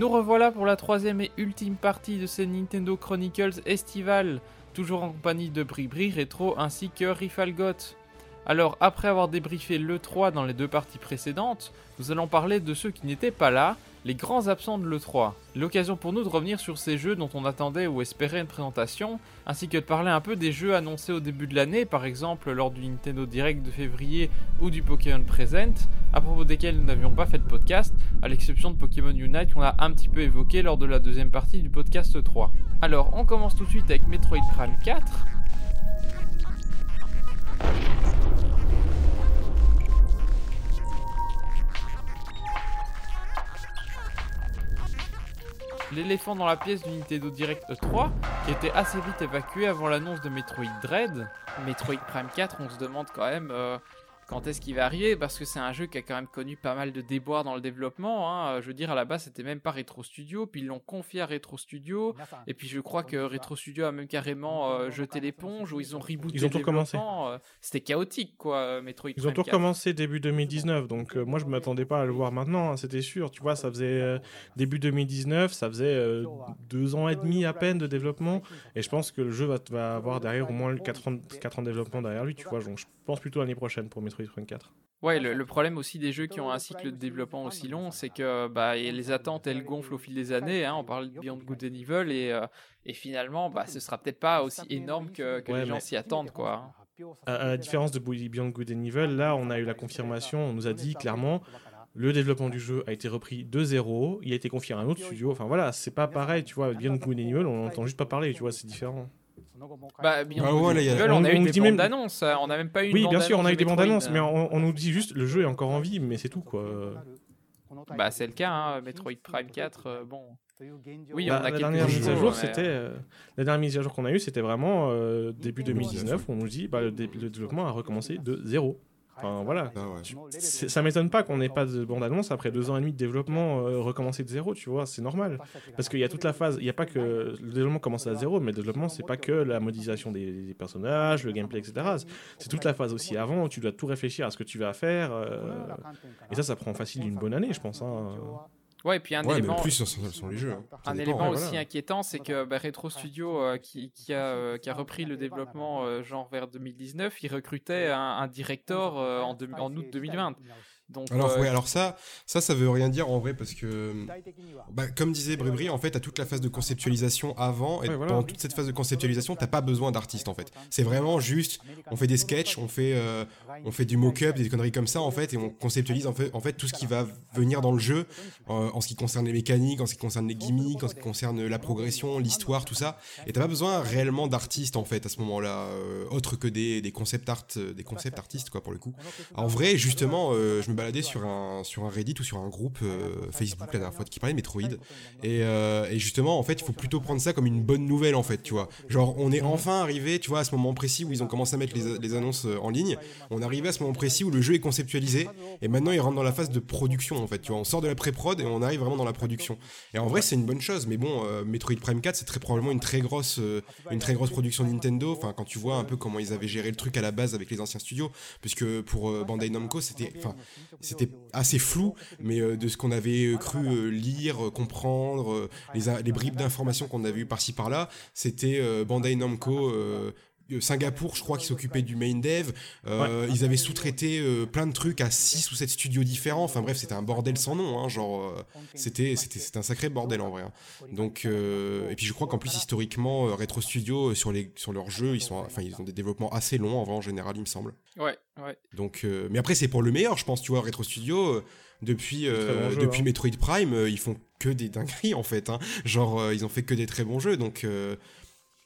Nous revoilà pour la troisième et ultime partie de ces Nintendo Chronicles estivales, toujours en compagnie de Bribri Retro ainsi que Rifalgot. Alors, après avoir débriefé l'E3 dans les deux parties précédentes, nous allons parler de ceux qui n'étaient pas là, les grands absents de l'E3. L'occasion pour nous de revenir sur ces jeux dont on attendait ou espérait une présentation, ainsi que de parler un peu des jeux annoncés au début de l'année, par exemple lors du Nintendo Direct de février ou du Pokémon Present, à propos desquels nous n'avions pas fait de podcast, à l'exception de Pokémon Unite qu'on a un petit peu évoqué lors de la deuxième partie du podcast 3. Alors, on commence tout de suite avec Metroid Prime 4. L'éléphant dans la pièce du Nintendo Direct 3, qui était assez vite évacué avant l'annonce de Metroid Dread. Metroid Prime 4, on se demande quand même euh, quand est-ce qu'il va arriver parce que c'est un jeu qui a quand même connu pas mal de déboires dans le développement. Hein. Je veux dire, à la base, c'était même pas Retro Studio, puis ils l'ont confié à Retro Studio, et puis je crois que Retro Studio a même carrément euh, jeté l'éponge ou ils ont rebooté. Ils ont tout commencé. Euh, c'était chaotique, quoi, euh, Metroid. Ils ont tout recommencé début 2019, donc moi je m'attendais pas à le voir maintenant, hein, c'était sûr. Tu vois, ça faisait début 2019, ça faisait deux ans et demi à peine de développement, et je pense que le jeu va, avoir derrière au moins 4 ans, 4 ans de développement derrière lui, tu vois. Donc je pense plutôt l'année prochaine pour Metroid 4. Ouais, le, problème aussi des jeux qui ont un cycle de développement aussi long, c'est que bah, les attentes elles gonflent au fil des années. Hein, on parle de Beyond Good and Evil et, euh, et finalement, bah, ce sera peut-être pas aussi énorme que, que les gens s'y attendent, quoi. À, la différence de Beyond Good and Evil, là, on a eu la confirmation. On nous a dit clairement, le développement du jeu a été repris de zéro. Il a été confié à un autre studio. Enfin voilà, c'est pas pareil, tu vois. Beyond Good and Evil, on n'entend juste pas parler, tu vois, c'est différent. Bah, bien ah on, a eu des bandes d'annonces, on n'a même pas eu Oui, bien sûr, on a eu des bandes annonces, mais on, nous dit juste le jeu est encore en vie, mais c'est tout quoi. Bah, c'est le cas, hein, Metroid Prime 4, euh, bon. Oui, on bah, a la dernière mise à jour, c'était euh, la dernière mise à jour qu'on a eu, c'était vraiment euh, début 2019. On nous dit bah, le, le développement a recommencé de zéro. Enfin voilà. Ah ça m'étonne pas qu'on n'ait pas de bande-annonce après deux ans et demi de développement euh, recommencer de zéro, tu vois, c'est normal. Parce qu'il y a toute la phase, il n'y a pas que le développement commence à zéro, mais le développement c'est pas que la modélisation des, personnages, le gameplay, etc. C'est toute la phase aussi avant, où tu dois tout réfléchir à ce que tu vas faire. Euh, et ça, ça prend facile une bonne année, je pense. Hein. Ouais, et puis un élément, plus, ce sont les jeux. Hein. Un élément aussi inquiétant, c'est que bah, Retro Studio, euh, qui, qui, a, euh, qui, a, repris le développement euh, genre vers 2019, il recrutait un, un directeur en, en août 2020 alors, euh, alors ça, ça, ça veut rien dire en vrai parce que, bah, comme disait Bribri, en fait, à toute la phase de conceptualisation avant et pendant toute cette phase de conceptualisation, t'as pas besoin d'artistes en fait. C'est vraiment juste, on fait des sketchs, on fait, euh, on fait du mock-up, des conneries comme ça en fait, et on conceptualise en fait, en fait tout ce qui va venir dans le jeu euh, en ce qui concerne les mécaniques, en ce qui concerne les gimmicks, en ce qui concerne la progression, l'histoire, tout ça. Et t'as pas besoin réellement d'artistes en fait à ce moment-là, autre que des, des concept art, des concept artistes quoi pour le coup. En vrai, justement, je me baladé sur un, sur un Reddit ou sur un groupe euh, Facebook la dernière fois qui parlait de Metroid. Et, euh, et, justement, en fait, il faut plutôt prendre ça comme une bonne nouvelle, en fait, tu vois. Genre, on est enfin arrivé, tu vois, à ce moment précis où ils ont commencé à mettre les, les annonces euh, en ligne. On est arrivé à ce moment précis où le jeu est conceptualisé. Et maintenant, il rentre dans la phase de production, en fait, tu vois. On sort de la pré-prod et on arrive vraiment dans la production. Et en vrai, c'est une bonne chose. Mais bon, Metroid Prime 4, c'est très probablement une très grosse, une très grosse production Nintendo. Enfin, quand tu vois un peu comment ils avaient géré le truc à la base avec les anciens studios, puisque pour Bandai Namco, c'était, enfin, c'était assez flou, mais euh, de ce qu'on avait euh, cru euh, lire, comprendre, les, les bribes d'informations qu'on avait eu par-ci par-là, c'était Bandai Namco Singapour, je crois, qui s'occupait du main dev. Ils avaient sous-traité plein de trucs à 6 ou 7 studios différents. Enfin bref, c'était un bordel sans nom. Hein, genre, c'était c'était un sacré bordel en vrai. Hein. Donc, et puis je crois qu'en plus historiquement, Retro Studio sur les sur leurs jeux, ils sont, enfin ils ont des développements assez longs en vrai en général, il me semble. Ouais, ouais. Donc, mais après c'est pour le meilleur, je pense. Tu vois, Retro Studio depuis depuis hein. Metroid Prime, ils font que des dingueries en fait. Hein. Genre, ils ont fait que des très bons jeux. Donc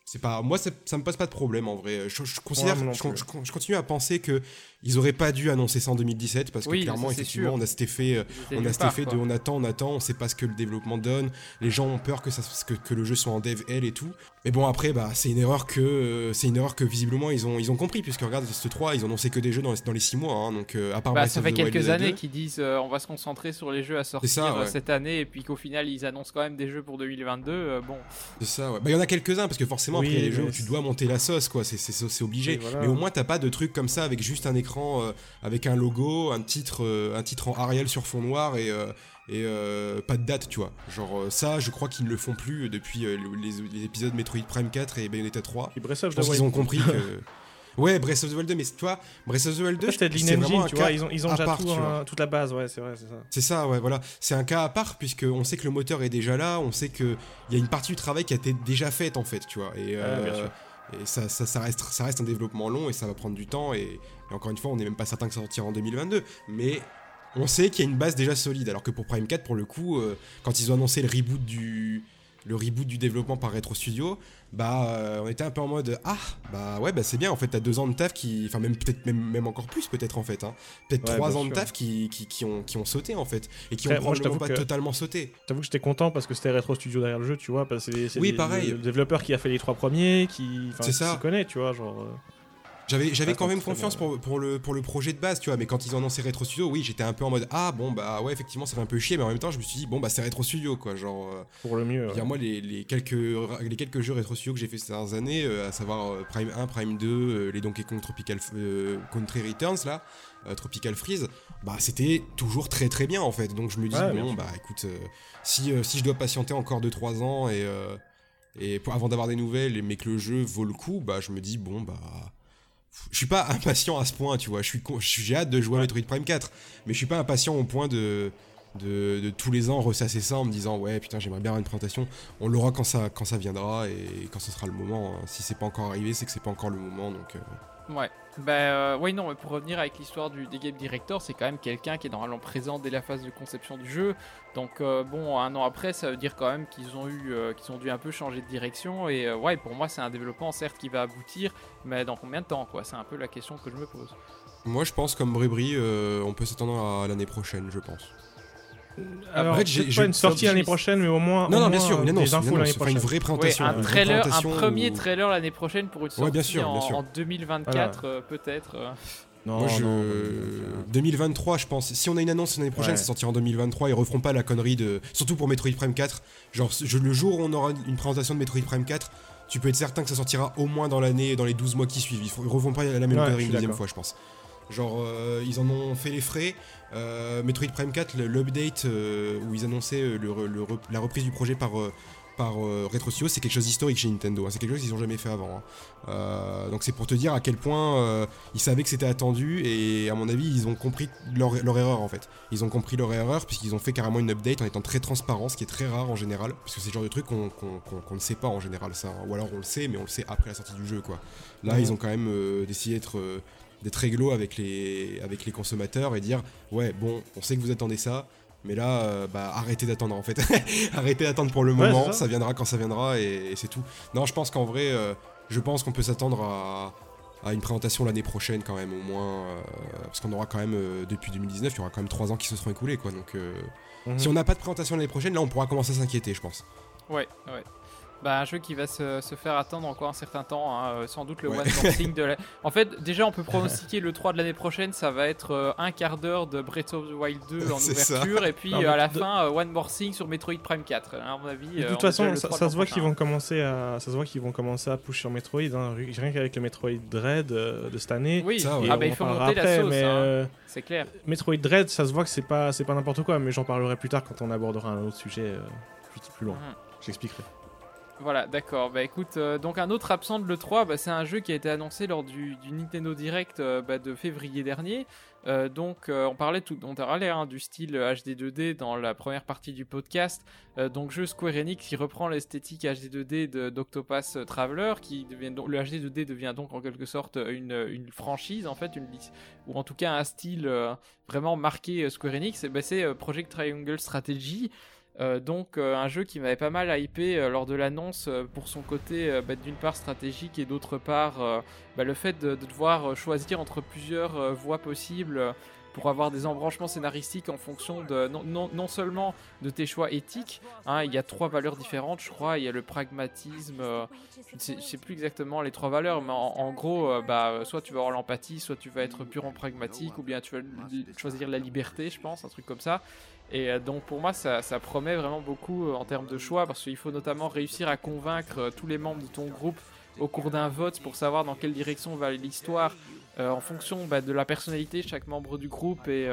c'est pas moi ça, ça, me pose pas de problème en vrai. Je, considère je, continue à penser que ils auraient pas dû annoncer ça en 2017 parce que clairement effectivement on a cet effet euh, on a cet effet de on attend on attend on sait pas ce que le développement donne. Les gens ont peur que ça que, que le jeu soit en dev L et tout. Mais bon après bah c'est une erreur que euh, c'est une erreur que visiblement ils ont ils ont compris puisque regarde ce 3 ils ont annoncé que des jeux dans les, dans les 6 mois hein, donc euh, à part bah, ça fait quelques années qu'ils disent on va se concentrer sur les jeux à sortir cette année et puis qu'au final ils annoncent quand même des jeux pour 2022 bon. C'est ça ouais. bah il y en a quelques-uns parce que forcément après il y a les jeux où tu dois monter la sauce quoi. C'est obligé. Mais au moins t'as pas de trucs comme ça avec juste un écran euh, avec un logo, un titre, euh, un titre en Arial sur fond noir et, euh, pas de date, tu vois. Genre ça, je crois qu'ils ne le font plus depuis les, épisodes Metroid Prime 4 et Bayonetta 3. Et Breath of the Wild. Ils ont compris que Ouais, Breath of the Wild 2, mais toi, Breath of the Wild 2, c'était de l'inengine, tu vois, ils ont, ils ont déjà part, tout, toute la base, ouais, c'est vrai, c'est ça. C'est ça, ouais, voilà. C'est un cas à part, puisqu'on sait que le moteur est déjà là, on sait qu'il y a une partie du travail qui a été déjà faite, en fait, tu vois. Et, et ça, ça, reste, ça reste un développement long et ça va prendre du temps. Et, encore une fois, on n'est même pas certain que ça sortira en 2022. Mais on sait qu'il y a une base déjà solide. Alors que pour Prime 4, pour le coup, euh, quand ils ont annoncé le reboot du, le reboot du développement par Retro Studio, bah euh, on était un peu en mode ah bah ouais bah c'est bien en fait t'as deux ans de taf qui enfin même peut-être même, même encore plus peut-être en fait hein. peut-être trois ans de taf qui, qui, qui, ont qui ont sauté en fait et qui ont probablement pas totalement sauté. T'avoue que j'étais content parce que c'était Retro Studio derrière le jeu tu vois parce que c'est oui, pareil. Le, développeur qui a fait les trois premiers qui c'est ça connaît tu vois genre. J'avais, j'avais quand même confiance pour, pour, le, pour le projet de base, tu vois, mais quand ils ont annoncé Retro Studio, oui, j'étais un peu en mode Ah, bon, bah ouais, effectivement, ça fait un peu chier, mais en même temps, je me suis dit Bon, bah c'est Retro Studio, quoi, genre. Euh, pour le mieux. Moi, les, les, quelques, les quelques jeux Retro Studio que j'ai fait ces dernières années, euh, à savoir euh, Prime 1, Prime 2, les Donkey Kong Tropical Country Returns, là, Tropical Freeze, bah c'était toujours très très bien, en fait. Donc je me dis Bon, bah écoute, si, si je dois patienter encore 2-3 ans et. et avant d'avoir des nouvelles, mais que le jeu vaut le coup, bah je me dis bon bah je suis pas impatient à ce point, tu vois. Je suis, j'ai hâte de jouer à Metroid Prime 4, mais je suis pas impatient au point de, de, tous les ans ressasser ça en me disant ouais putain j'aimerais bien avoir une présentation. On l'aura quand ça, quand ça viendra et quand ce sera le moment. Hein. Si c'est pas encore arrivé, c'est que c'est pas encore le moment, donc. Euh, Ouais. Bah euh, oui non mais pour revenir avec l'histoire du des game director c'est quand même quelqu'un qui est normalement présent dès la phase de conception du jeu donc euh, bon un an après ça veut dire quand même qu'ils ont eu euh, qu'ils ont dû un peu changer de direction et ouais pour moi c'est un développement certes qui va aboutir mais dans combien de temps quoi? C'est un peu la question que je me pose. Moi je pense comme Bribri on peut s'attendre à l'année prochaine je pense. Alors, j'ai pas une sortie l'année prochaine, mais au moins. Non, non, bien sûr, une annonce, des infos l'année prochaine. Une vraie présentation. un, trailer, un premier trailer l'année prochaine pour une sortie bien sûr, bien sûr. en, 2024, euh, peut-être. Euh. Non, Moi, je... 2023, je pense. Si on a une annonce l'année prochaine, ça sortira en 2023. Ils referont pas la connerie de. Surtout pour Metroid Prime 4. Genre, le jour où on aura une présentation de Metroid Prime 4, tu peux être certain que ça sortira au moins dans l'année, dans les 12 mois qui suivent. Ils, referont pas la même connerie une deuxième fois, je pense. Genre, euh, ils en ont fait les frais. Euh, Metroid Prime 4, l'update euh, où ils annonçaient la reprise du projet par, par Retro Studio, c'est quelque chose d'historique chez Nintendo. Hein. C'est quelque chose qu'ils n'ont jamais fait avant. Hein. donc c'est pour te dire à quel point ils savaient que c'était attendu et à mon avis ils ont compris leur, erreur en fait. Ils ont compris leur erreur puisqu'ils ont fait carrément une update en étant très transparent, ce qui est très rare en général, parce que c'est le genre de truc qu'on ne sait pas en général ça. Ou alors on le sait mais on le sait après la sortie du jeu quoi. Là ils ont quand même décidé d'être d'être réglo avec les, avec les consommateurs et dire ouais bon on sait que vous attendez ça mais là euh, bah, arrêtez d'attendre en fait. Arrêtez d'attendre pour le moment ça. viendra quand ça viendra et, c'est tout. Non je pense qu'en vrai euh, je pense qu'on peut s'attendre à, à, une présentation l'année prochaine quand même au moins euh, parce qu'on aura quand même depuis 2019 il y aura quand même 3 ans qui se seront écoulés quoi. Donc mhm. si on n'a pas de présentation l'année prochaine là on pourra commencer à s'inquiéter je pense. Ouais ouais bah, un jeu qui va se, faire attendre encore un certain temps, hein, euh, sans doute le one boxing de la... En fait, déjà on peut pronostiquer le 3 de l'année prochaine, ça va être euh, un quart d'heure de Breath of the Wild 2 en ouverture, et puis à la fin, One More Thing sur Metroid Prime 4. Hein, à mon avis, de toute façon, ça, se voit qu'ils vont commencer à, ça se voit qu'ils vont commencer à push sur Metroid, hein, rien qu'avec le Metroid Dread de cette année. Oui, ah bah, il faut monter la sauce, hein. c'est clair. Metroid Dread, ça se voit que c'est pas, c'est pas n'importe quoi, mais j'en parlerai plus tard quand on abordera un autre sujet plus, plus loin. Mhm. J'expliquerai. Voilà, d'accord. Bah écoute, euh, donc un autre absent de l'E3, bah, c'est un jeu qui a été annoncé lors du, Nintendo Direct euh, bah, de février dernier. Euh, donc on parlait tout, on hein, du style HD 2D dans la première partie du podcast. donc jeu Square Enix qui reprend l'esthétique HD 2D d'Octopath Traveler, qui devient donc le HD 2D devient donc en quelque sorte une, une franchise en fait, une ou en tout cas un style vraiment marqué Square Enix. Bah, c'est Project Triangle Strategy. Euh, donc euh, un jeu qui m'avait pas mal hypé euh, lors de l'annonce pour son côté bah, d'une part stratégique et d'autre part bah, le fait de, devoir choisir entre plusieurs voies possibles pour avoir des embranchements scénaristiques en fonction de non, seulement de tes choix éthiques. Hein, il y a trois valeurs différentes, je crois. Il y a le pragmatisme, je ne sais, plus exactement les trois valeurs, mais en, gros, bah, soit tu vas avoir l'empathie, soit tu vas être purement pragmatique, ou bien tu vas choisir la liberté, je pense, un truc comme ça. Et euh, donc pour moi, ça, promet vraiment beaucoup euh, en termes de choix, parce qu'il faut notamment réussir à convaincre euh, tous les membres de ton groupe au cours d'un vote pour savoir dans quelle direction va l'histoire en fonction bah, de la personnalité de chaque membre du groupe et,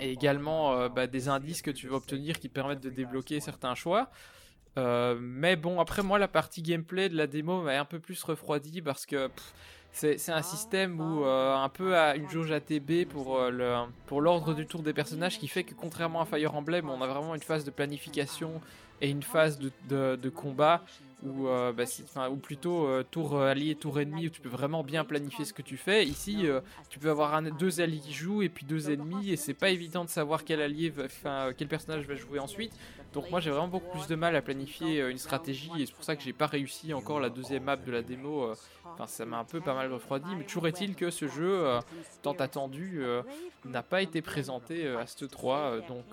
également bah, des indices que tu vas obtenir qui permettent de débloquer certains choix. mais bon, après moi, la partie gameplay de la démo m'a un peu plus refroidi parce que c'est un système où un peu à une jauge ATB pour l'ordre du tour des personnages qui fait que contrairement à Fire Emblem, on a vraiment une phase de planification et une phase de, combat ou, euh, bah, ou plutôt euh, tour euh, allié, tour ennemi, où tu peux vraiment bien planifier ce que tu fais. Ici, tu peux avoir deux alliés qui jouent et puis deux ennemis, et c'est pas évident de savoir quel allié, enfin, quel personnage va jouer ensuite. Donc moi j'ai vraiment beaucoup plus de mal à planifier une stratégie et c'est pour ça que j'ai pas réussi encore la deuxième map de la démo. Enfin ça m'a un peu pas mal refroidi, mais toujours est-il que ce jeu tant attendu n'a pas été présenté à ce 3 donc.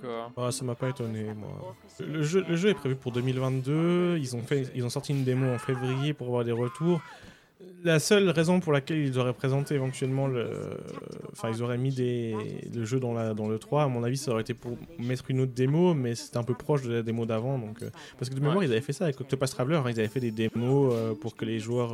Ça m'a pas étonné moi. Le jeu, le jeu est prévu pour 2022. Ils ont fait, ils ont sorti une démo en février pour avoir des retours. La seule raison pour laquelle ils auraient présenté éventuellement le. Enfin, ils auraient mis des... le jeu dans, la... dans le 3, à mon avis, ça aurait été pour mettre une autre démo, mais c'était un peu proche de la démo d'avant. Donc... Euh, parce que de mémoire, ils avaient fait ça avec Octopus Traveler, hein, ils avaient fait des démos euh, pour que les joueurs.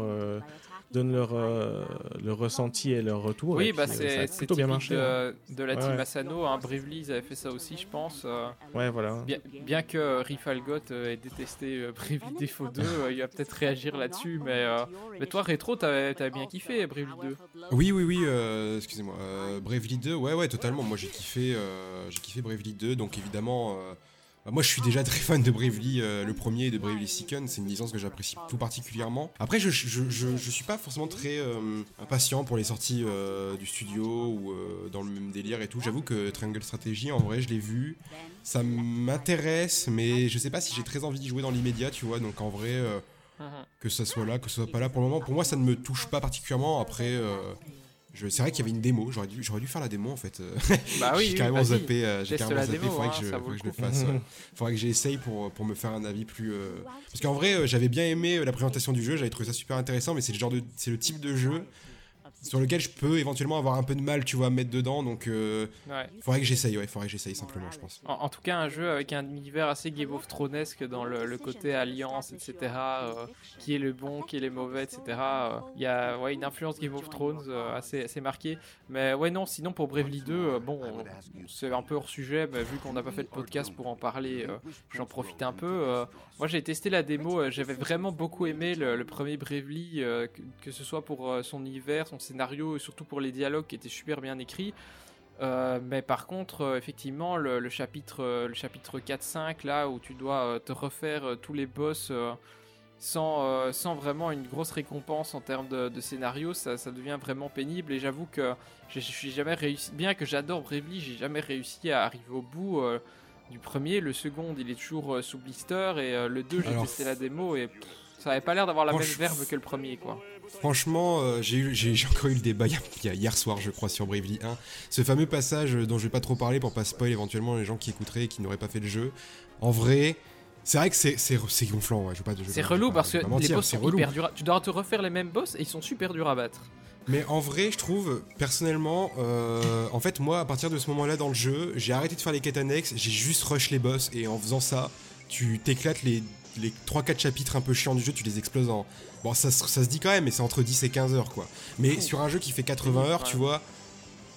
Euh, donnent leur, euh, leur ressenti et leur retour. Oui, bah c'est plutôt bien marché. De, hein. de la team Asano, hein, Bravely, ils avaient fait ça aussi, je pense. Euh. ouais, voilà. Bien, bien que Rifalgot ait détesté euh, Bravely Défaut 2, il va peut-être réagir là-dessus, mais, mais toi, Rétro, t'avais avais bien kiffé Bravely 2. Oui, oui, oui, excusez-moi. Bravely 2, ouais, ouais, totalement. Moi, j'ai kiffé, j'ai kiffé Bravely 2, donc évidemment. Bah, moi, je suis déjà très fan de Bravely, euh, le premier, et de Bravely Second. C'est une licence que j'apprécie tout particulièrement. Après, je, je, je, suis pas forcément très euh, impatient pour les sorties euh, du studio ou dans le même délire et tout. J'avoue que Triangle Strategy, en vrai, je l'ai vu. Ça m'intéresse, mais je sais pas si j'ai très envie d'y jouer dans l'immédiat, tu vois. Donc, en vrai, mhm. que ça soit là, que ce soit pas là pour le moment, pour moi, ça ne me touche pas particulièrement. Après. C'est vrai qu'il y avait une démo, j'aurais dû, dû faire la démo en fait. Bah oui, j'ai carrément zappé, euh, j'ai carrément zappé, faudrait, hein, que, je, faudrait que je le fasse. faudrait que j'essaye pour, pour me faire un avis plus. Euh, parce qu'en vrai, euh, j'avais bien aimé la présentation du jeu, j'avais trouvé ça super intéressant, mais c'est le genre de, c'est le type de jeu sur lequel je peux éventuellement avoir un peu de mal, tu vois, à mettre dedans. Donc, euh, il faudrait que j'essaye, ouais, faudrait que j'essaye simplement, je pense. En, tout cas, un jeu avec un univers assez Game of Thronesque dans le, côté alliance, etc., euh, qui est le bon, qui est le mauvais, etc. Euh, il y a ouais, une influence Game of Thrones assez, assez marquée. Mais ouais, non, sinon pour Bravely 2, bon, c'est un peu hors sujet, mais vu qu'on n'a pas fait de podcast pour en parler, j'en profite un peu. moi, j'ai testé la démo, j'avais vraiment beaucoup aimé le, premier Bravely, que, que, ce soit pour son univers, son scénario et surtout pour les dialogues qui étaient super bien écrits. Euh, mais par contre, euh, effectivement, le, chapitre, euh, le chapitre 4-5, là où tu dois te refaire tous les boss sans, sans vraiment une grosse récompense en termes de, scénario, ça, ça, devient vraiment pénible. Et j'avoue que je suis jamais réussi, bien que j'adore Bravely, j'ai jamais réussi à arriver au bout du premier. Le second, il est toujours sous blister. Et le 2, j'ai testé la démo et ça avait pas l'air d'avoir la même verve que le premier, quoi. Franchement, euh, j'ai encore eu le débat hier soir, je crois, sur Bravely 1. Ce fameux passage dont je vais pas trop parler pour pas spoil éventuellement les gens qui écouteraient et qui n'auraient pas fait le jeu. En vrai, c'est vrai que c'est gonflant, ouais, je pas C'est relou parce que les boss sont hyper durs. Tu dois te refaire les mêmes boss et ils sont super durs à battre. Mais en vrai, je trouve, personnellement, euh, en fait, moi, à partir de ce moment-là dans le jeu, j'ai arrêté de faire les quêtes annexes, j'ai juste rush les boss et en faisant ça, tu t'éclates les les 3-4 chapitres un peu chiants du jeu, tu les exploses en. Bon, ça, ça se dit quand même, mais c'est entre 10 et 15 heures, quoi. Mais sur un jeu qui fait 80 heures, tu vois,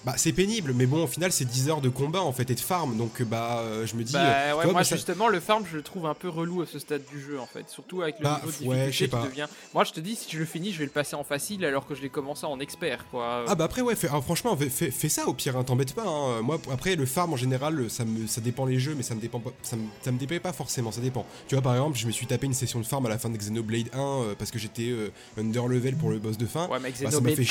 bah, c'est pénible, mais bon, au final, c'est 10 heures de combat en fait et de farm, donc bah, euh, je me dis. Bah, euh, ouais, moi, justement, le farm, je le trouve un peu relou à ce stade du jeu en fait, surtout avec le bah, niveau de difficulté qui devient. Moi, je te dis, si je le finis, je vais le passer en facile alors que je l'ai commencé en expert, quoi. Ah, bah après, ouais, ah, franchement, fais, fais, ça au pire, hein, t'embête pas. Hein. Moi, après, le farm en général, ça, me, ça dépend les jeux, mais ça me dépend pas, ça me, ça me dépend pas forcément, ça dépend. Tu vois, par exemple, je me suis tapé une session de farm à la fin de Xenoblade 1 euh, parce que j'étais under level pour le boss de fin. Ouais, mais bah, Xenoblade 1,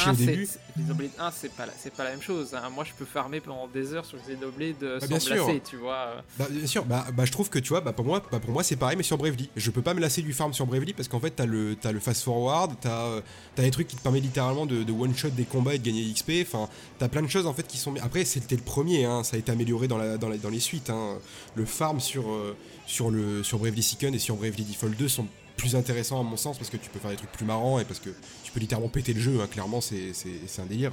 Xenoblade 1, c'est pas, pas la même chose. Hein. Moi, je peux faire pendant des heures sur Xenoblade de bah, sans lasser, tu vois. Bah, bien sûr, bah, bah, je trouve que tu vois, bah, pour moi, bah, pour moi c'est pareil, mais sur Bravely. Je peux pas me lasser du farm sur Bravely parce qu'en fait, t'as le, as le fast forward, t'as euh, as des trucs qui te permettent littéralement de, one shot des combats et de gagner XP. Enfin, t'as plein de choses en fait qui sont. Après, c'était le premier, hein, ça a été amélioré dans, la, dans, dans les suites. Hein. Le farm sur, euh, sur, le, sur Bravely Second et sur Bravely Default 2 sont plus intéressants à mon sens parce que tu peux faire des trucs plus marrants et parce que tu peux littéralement péter le jeu, hein, clairement c'est un délire.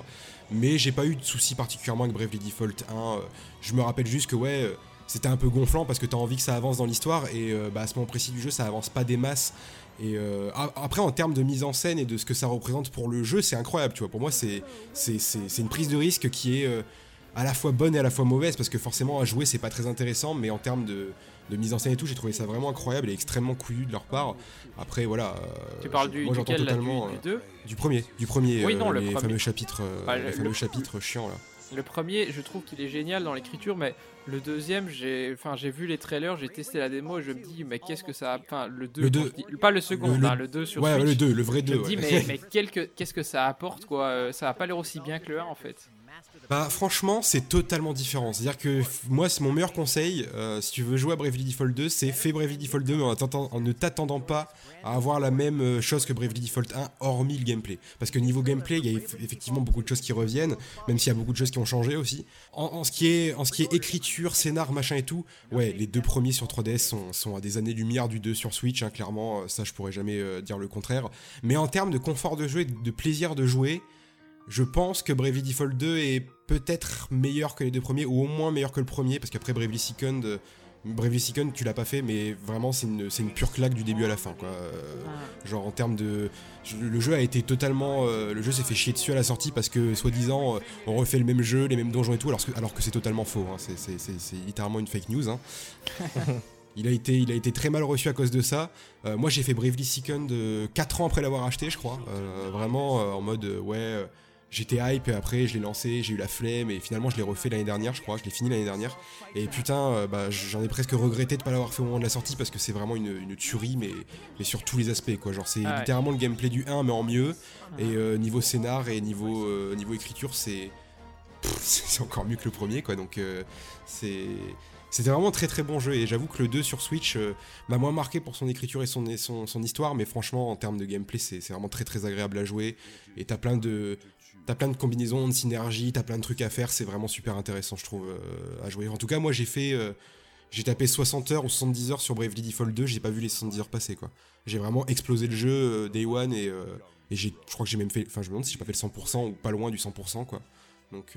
Mais j'ai pas eu de soucis particulièrement avec Bravely Default 1. Euh, je me rappelle juste que ouais, euh, c'était un peu gonflant parce que tu as envie que ça avance dans l'histoire et bah, à ce moment précis du jeu ça avance pas des masses et après, en termes de mise en scène et de ce que ça représente pour le jeu, c'est incroyable, tu vois. Pour moi, c'est une prise de risque qui est à la fois bonne et à la fois mauvaise parce que forcément à jouer c'est pas très intéressant mais en termes de, mise en scène et tout j'ai trouvé ça vraiment incroyable et extrêmement couillu de leur part. Après voilà tu parles du, moi j'entends totalement du, du, du, premier du premier oui, non, le les fameux chapitres les fameux chapitres chiants là. le premier, je trouve qu'il est génial dans l'écriture, mais le deuxième, j'ai, enfin, j'ai vu les trailers, j'ai testé la démo et je me dis, mais qu'est-ce que ça, enfin, le 2, pas le second, le, hein, le 2 sur ouais, le 2, le vrai 2. Je me dis, mais, mais qu'est-ce que ça apporte, quoi euh, Ça va pas l'air aussi bien que le 1 en fait. Bah franchement c'est totalement différent. C'est-à-dire que moi c'est mon meilleur conseil, euh, si tu veux jouer à Bravely Default 2, c'est fais Bravely Default 2 en, ne t'attendant pas à avoir la même euh, chose que Bravely Default 1 hormis le gameplay. Parce que niveau gameplay il y a effectivement beaucoup de choses qui reviennent, même s'il y a beaucoup de choses qui ont changé aussi. En, ce, qui est, écriture, scénar, machin et tout, ouais les deux premiers sur 3DS sont, à des années-lumière du 2 sur Switch, hein, clairement ça je pourrais jamais euh, dire le contraire. Mais en termes de confort de jeu et de plaisir de jouer, je pense que Bravely Default 2 est peut-être meilleur que les deux premiers, ou au moins meilleur que le premier, parce qu'après Bravely Second, euh, Bravely Second, tu l'as pas fait, mais vraiment c'est une, une, pure claque du début à la fin. Quoi. Ah. Genre en termes de. Le jeu a été totalement. Euh, le jeu s'est fait chier dessus à la sortie parce que, soi-disant, euh, on refait le même jeu, les mêmes donjons et tout, alors que, alors que c'est totalement faux. Hein. C'est littéralement une fake news. Hein. Il a, été, il a été très mal reçu à cause de ça. moi j'ai fait Bravely Second 4 ans après l'avoir acheté, je crois. vraiment en mode ouais j'étais hype et après je l'ai lancé, j'ai eu la flemme et finalement je l'ai refait l'année dernière, je crois, je l'ai fini l'année dernière. Et putain, euh, bah, j'en ai presque regretté de pas l'avoir fait au moment de la sortie parce que c'est vraiment une, tuerie, mais, mais sur tous les aspects quoi. Genre c'est ah littéralement le gameplay du 1 mais en mieux. Et euh, niveau scénar et niveau, euh, niveau écriture, c'est c'est encore mieux que le premier quoi. Donc c'est c'était vraiment un très très bon jeu et j'avoue que le 2 sur Switch m'a moins marqué pour son écriture et son, son, son histoire, mais franchement en termes de gameplay c'est vraiment très très agréable à jouer et t'as plein de, T'as plein de combinaisons, de synergies, t'as plein de trucs à faire, c'est vraiment super intéressant, je trouve, euh, à jouer. En tout cas, moi, j'ai fait. Euh, j'ai tapé 60 heures ou 70 heures sur Bravely Default 2, j'ai pas vu les 70 heures passer, quoi. J'ai vraiment explosé le jeu euh, Day One et, et j'ai, je crois que j'ai même fait. Enfin, je me demande si j'ai pas fait le 100% ou pas loin du 100%, quoi. Donc,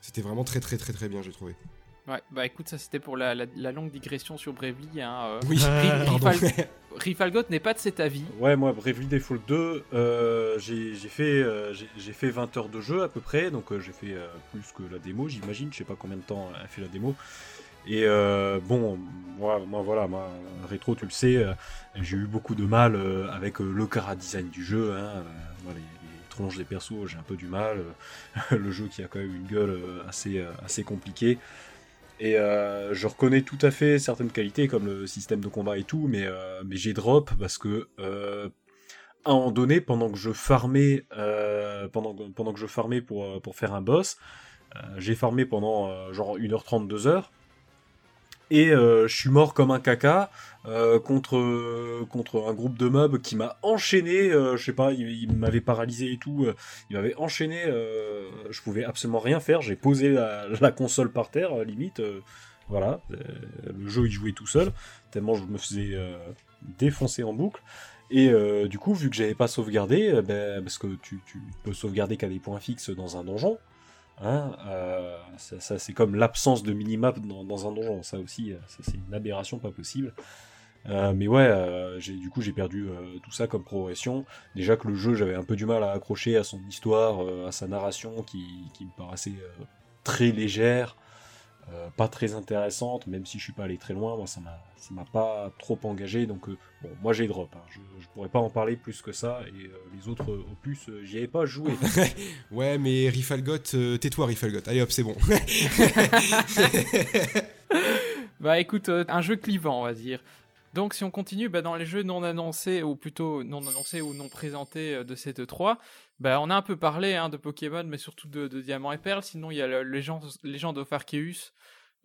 c'était vraiment très, très, très, très bien, j'ai trouvé. Ouais, bah écoute, ça c'était pour la, longue digression sur Bravely. Hein, oui, Rifalgot n'est pas de cet avis. Ouais, moi, Bravely Default 2, euh, j'ai fait, euh, j'ai fait 20 heures de jeu à peu près, donc euh, j'ai fait plus que la démo, j'imagine. Je sais pas combien de temps a fait la démo. Et bon, moi, moi voilà, moi, rétro, tu le sais, j'ai eu beaucoup de mal avec le cara design du jeu. Hein, les, tronches des persos, j'ai un peu du mal. le jeu qui a quand même une gueule assez, assez compliquée. Et euh, je reconnais tout à fait certaines qualités comme le système de combat et tout, mais, euh, j'ai drop parce que euh, à un moment donné, pendant que je farmais, pour faire un boss, j'ai farmé pendant genre 1h30, 2h, et je suis mort comme un caca contre, contre un groupe de mobs qui m'a enchaîné, je sais pas, il, m'avait paralysé et tout, il m'avait enchaîné, je pouvais absolument rien faire, j'ai posé la, console par terre, limite, voilà, le jeu il jouait tout seul, tellement je me faisais défoncer en boucle. Et du coup, vu que j'avais pas sauvegardé, ben, parce que tu, tu peux sauvegarder qu'à des points fixes dans un donjon, Hein, euh, c'est comme l'absence de minimap dans, un donjon. Ça aussi, euh, c'est une aberration pas possible. Euh, mais ouais, du coup, j'ai perdu tout ça comme progression. Déjà que le jeu, j'avais un peu du mal à accrocher à son histoire, à sa narration qui me paraissait très légère. Euh, pas très intéressante, même si je suis pas allé très loin, moi ça m'a, m'a pas trop engagé, donc euh, bon, moi j'ai drop, hein. je, je, pourrais pas en parler plus que ça, et euh, les autres opus, j'y avais pas joué. ouais, mais Rifalgot, tais-toi Rifalgot, allez hop, c'est bon. bah écoute, un jeu clivant, on va dire. Donc si on continue, bah, dans les jeux non annoncés, ou plutôt non annoncés ou non présentés de cette 3, bah, on a un peu parlé hein, de Pokémon, mais surtout de, Diamant et Perle. Sinon, il y a le, les gens, of Arceus,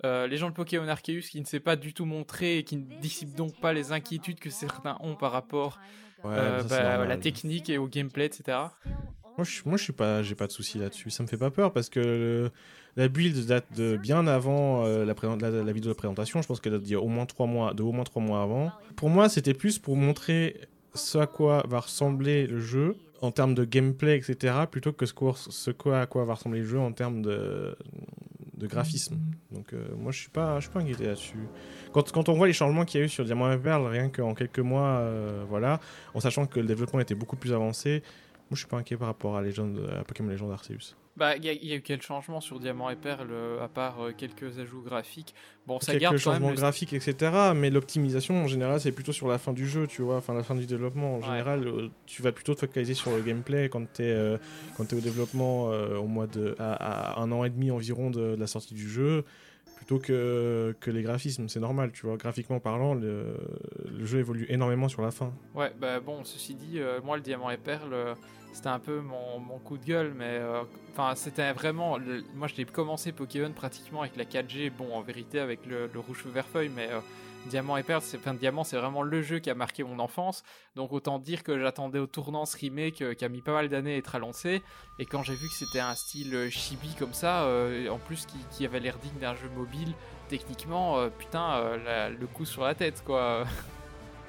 euh, les gens de Pokémon Arceus qui ne s'est pas du tout montré et qui ne dissipent donc pas les inquiétudes que certains ont par rapport euh, bah, à la technique et au gameplay, etc. Moi, je, moi, je suis pas, j'ai pas de souci là-dessus. Ça me fait pas peur parce que la build date de bien avant euh, la, vidéo de présentation. Je pense qu'elle date d'il moins trois mois, de au moins trois mois avant. Pour moi, c'était plus pour montrer ce à quoi va ressembler le jeu en termes de gameplay, etc., plutôt que ce, quoi, à quoi va ressembler le jeu en termes de, de graphisme. Donc moi je suis pas, je suis pas inquiété là-dessus. Quand, on voit les changements qu'il y a eu sur Diamant et Perle, rien qu'en quelques mois, voilà, en sachant que le développement était beaucoup plus avancé, moi je suis pas inquiet par rapport à, Legend, à Pokémon Legend Arceus. Bah, il y, a eu quel changement sur Diamant et Perle, euh, à part euh, quelques ajouts graphiques? Bon, ça quelques garde changements graphiques, etc. Mais l'optimisation, en général, c'est plutôt sur la fin du jeu, tu vois, enfin la fin du développement. En général, euh, tu vas plutôt te focaliser sur le gameplay quand tu es, quand es au développement au mois de, à, un an et demi environ de, la sortie du jeu plutôt que, les graphismes. C'est normal, tu vois. Graphiquement parlant, le, le, jeu évolue énormément sur la fin. Ouais, bah bon, ceci dit, moi, le Diamant et Perle, c'était un peu mon, coup de gueule, mais euh, enfin c'était vraiment. moi, j'ai commencé Pokémon pratiquement avec la 4G. Bon, en vérité, avec le, rouge vert feuille, mais euh, Diamant et Perle, c'est enfin, Diamant, c'est vraiment le jeu qui a marqué mon enfance. Donc autant dire que j'attendais au tournant ce remake euh, qui a mis pas mal d'années à être annoncé. Et quand j'ai vu que c'était un style chibi comme ça, en plus qui avait l'air digne d'un jeu mobile, techniquement, putain, le coup sur la tête, quoi.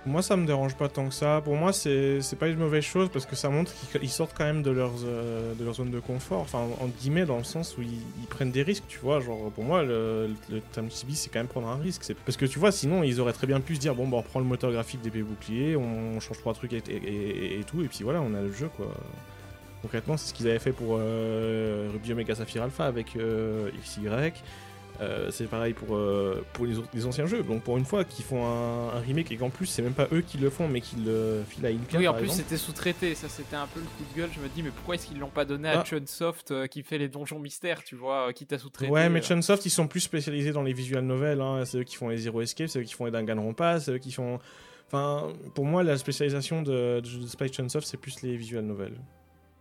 Moi, ça me dérange pas tant que ça. Pour moi, c'est pas une mauvaise chose parce que ça montre qu'ils sortent quand même de, leurs, euh, de leur zone de confort. Enfin, en, guillemets, dans le sens où ils, prennent des risques, tu vois. Genre, pour moi, le, le thème Chibi, c'est quand même prendre un risque. Parce que tu vois, sinon, ils auraient très bien pu se dire bon, bah, on prend le moteur graphique des boucliers, on change trois trucs et, et, tout, et puis voilà, on a le jeu, quoi. Concrètement, c'est ce qu'ils avaient fait pour euh, Ruby Omega Sapphire Alpha avec euh, XY. Euh, c'est pareil pour, euh, pour les, autres, les, anciens jeux. Donc pour une fois qu'ils font un, remake et qu'en plus c'est même pas eux qui le font mais qu'ils le filent à Ilka. Oui, en plus c'était sous-traité. Ça c'était un peu le coup de gueule. Je me dis mais pourquoi est-ce qu'ils l'ont pas donné à ah. Chunsoft euh, qui fait les donjons mystères, tu vois, qui t'a sous-traité. Ouais, mais Chunsoft ils sont plus spécialisés dans les visual novels. Hein. C'est eux qui font les Zero Escape, c'est eux qui font les Danganronpa, c'est eux qui font. Enfin, pour moi la spécialisation de, de, de Spike Chunsoft c'est plus les visual novels.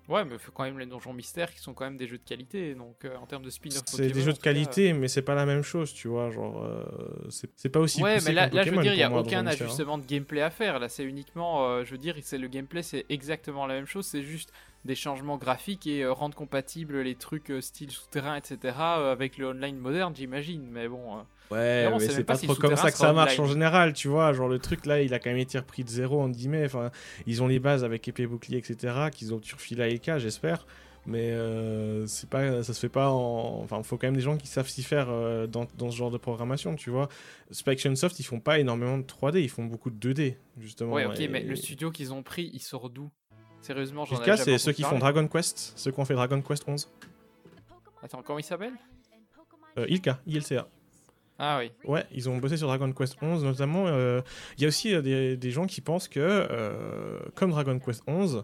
Ouais, mais quand même les donjons mystères qui sont quand même des jeux de qualité. Donc euh, en termes de spin-off C'est des jeux de qualité, mais c'est pas la même chose, tu vois. Genre, euh, c'est pas aussi. Ouais, mais là, là je veux dire, il y a aucun ajustement de gameplay à faire. Là, c'est uniquement, euh, je veux dire, c'est le gameplay, c'est exactement la même chose. C'est juste des changements graphiques et rendre compatibles les trucs style souterrain, etc. avec le online moderne, j'imagine. Mais bon. Ouais, mais c'est pas, trop comme ça que ça marche en général, tu vois. Genre, le truc là, il a quand même été repris de zéro, en guillemets. Enfin, ils ont les bases avec épée, bouclier, etc. qu'ils ont surfilé à EK, j'espère. Mais euh, c'est pas, ça se fait pas en. Enfin, il faut quand même des gens qui savent s'y faire euh, dans, dans, ce genre de programmation, tu vois. Spike Soft, ils font pas énormément de 3D, ils font beaucoup de 2D, justement. Ouais, ok, mais le studio qu'ils ont pris, il sort d'où? Sérieusement, j'en ai cas, c'est ceux qui font Dragon Quest, ceux qui ont fait Dragon Quest 11. Attends, comment il s'appelle? Euh, Ilka, ILCA. Ah oui. Ouais, ils ont bossé sur Dragon Quest 11 notamment. Euh, il y a aussi euh, des, gens qui pensent que, euh, comme Dragon Quest 11,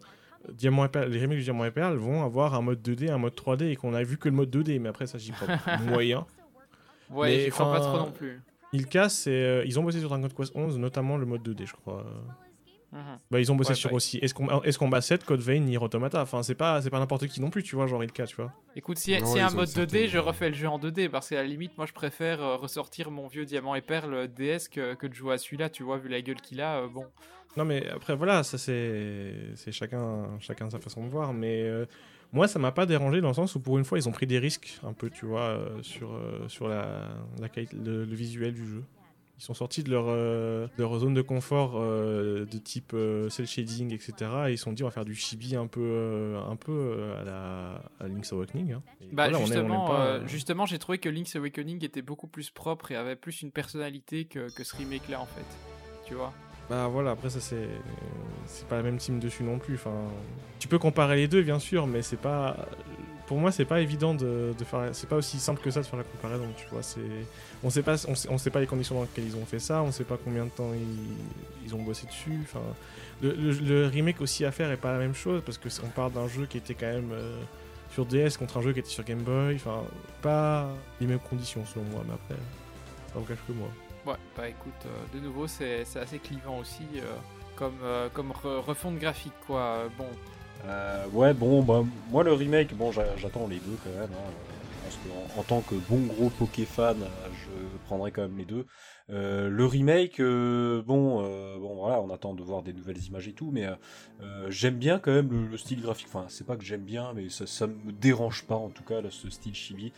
Diamant et les remakes du Diamant et Perle vont avoir un mode 2D, un mode 3D et qu'on a vu que le mode 2D, mais après ça j'y crois moyen. Ouais, j'y crois pas trop non plus. Ils cassent ils ont bossé sur Dragon Quest 11, notamment le mode 2D, je crois. Mhm. Bah, ils ont bossé sur aussi Est-ce qu'on bat 7, Code Vein, Nier Automata. Enfin, c'est pas, pas n'importe qui non plus, tu vois, genre Ilka, tu vois. Écoute, si, y a un mode 2D, je refais le jeu en 2D parce qu'à la limite, moi je préfère euh, ressortir mon vieux Diamant et Perle DS que, que de jouer à celui-là, tu vois, vu la gueule qu'il a. Euh, bon. Non, mais après, voilà, ça c'est chacun, chacun sa façon de voir, mais. euh, moi, ça m'a pas dérangé dans le sens où pour une fois, ils ont pris des risques un peu, tu vois, euh, sur, sur la, la le, visuel du jeu. Ils sont sortis de leur, euh, leur zone de confort euh, de type euh, cel shading, etc. Et ils se sont dit on va faire du chibi un peu, un peu à la Link's Awakening. Hein. Bah justement, justement j'ai trouvé que Link's Awakening était beaucoup plus propre et avait plus une personnalité que, que ce remake là en fait. Tu vois? Bah voilà, après ça c'est c'est pas la même team dessus non plus. Enfin, tu peux comparer les deux bien sûr, mais c'est pas pour moi c'est pas évident de, faire. C'est pas aussi simple que ça de faire la comparaison. Tu vois, c'est on sait pas on sait, pas les conditions dans lesquelles ils ont fait ça, on sait pas combien de temps ils, ont bossé dessus. Le, remake aussi à faire est pas la même chose parce que on parle d'un jeu qui était quand même euh, sur DS contre un jeu qui était sur Game Boy. Enfin, pas les mêmes conditions selon moi, mais après ça vous cache que moi. Ouais, bah écoute, euh, de nouveau, c'est assez clivant aussi, euh, comme, comme refonte graphique, quoi. Bon. Ouais, bon, bah, moi le remake, bon, j'attends les deux quand même. Hein, en, tant que bon gros Poké fan, je prendrai quand même les deux. le remake, bon, bon, voilà, on attend de voir des nouvelles images et tout, mais j'aime bien quand même le, style graphique. Enfin, c'est pas que j'aime bien, mais ça, me dérange pas en tout cas, ce style chibi.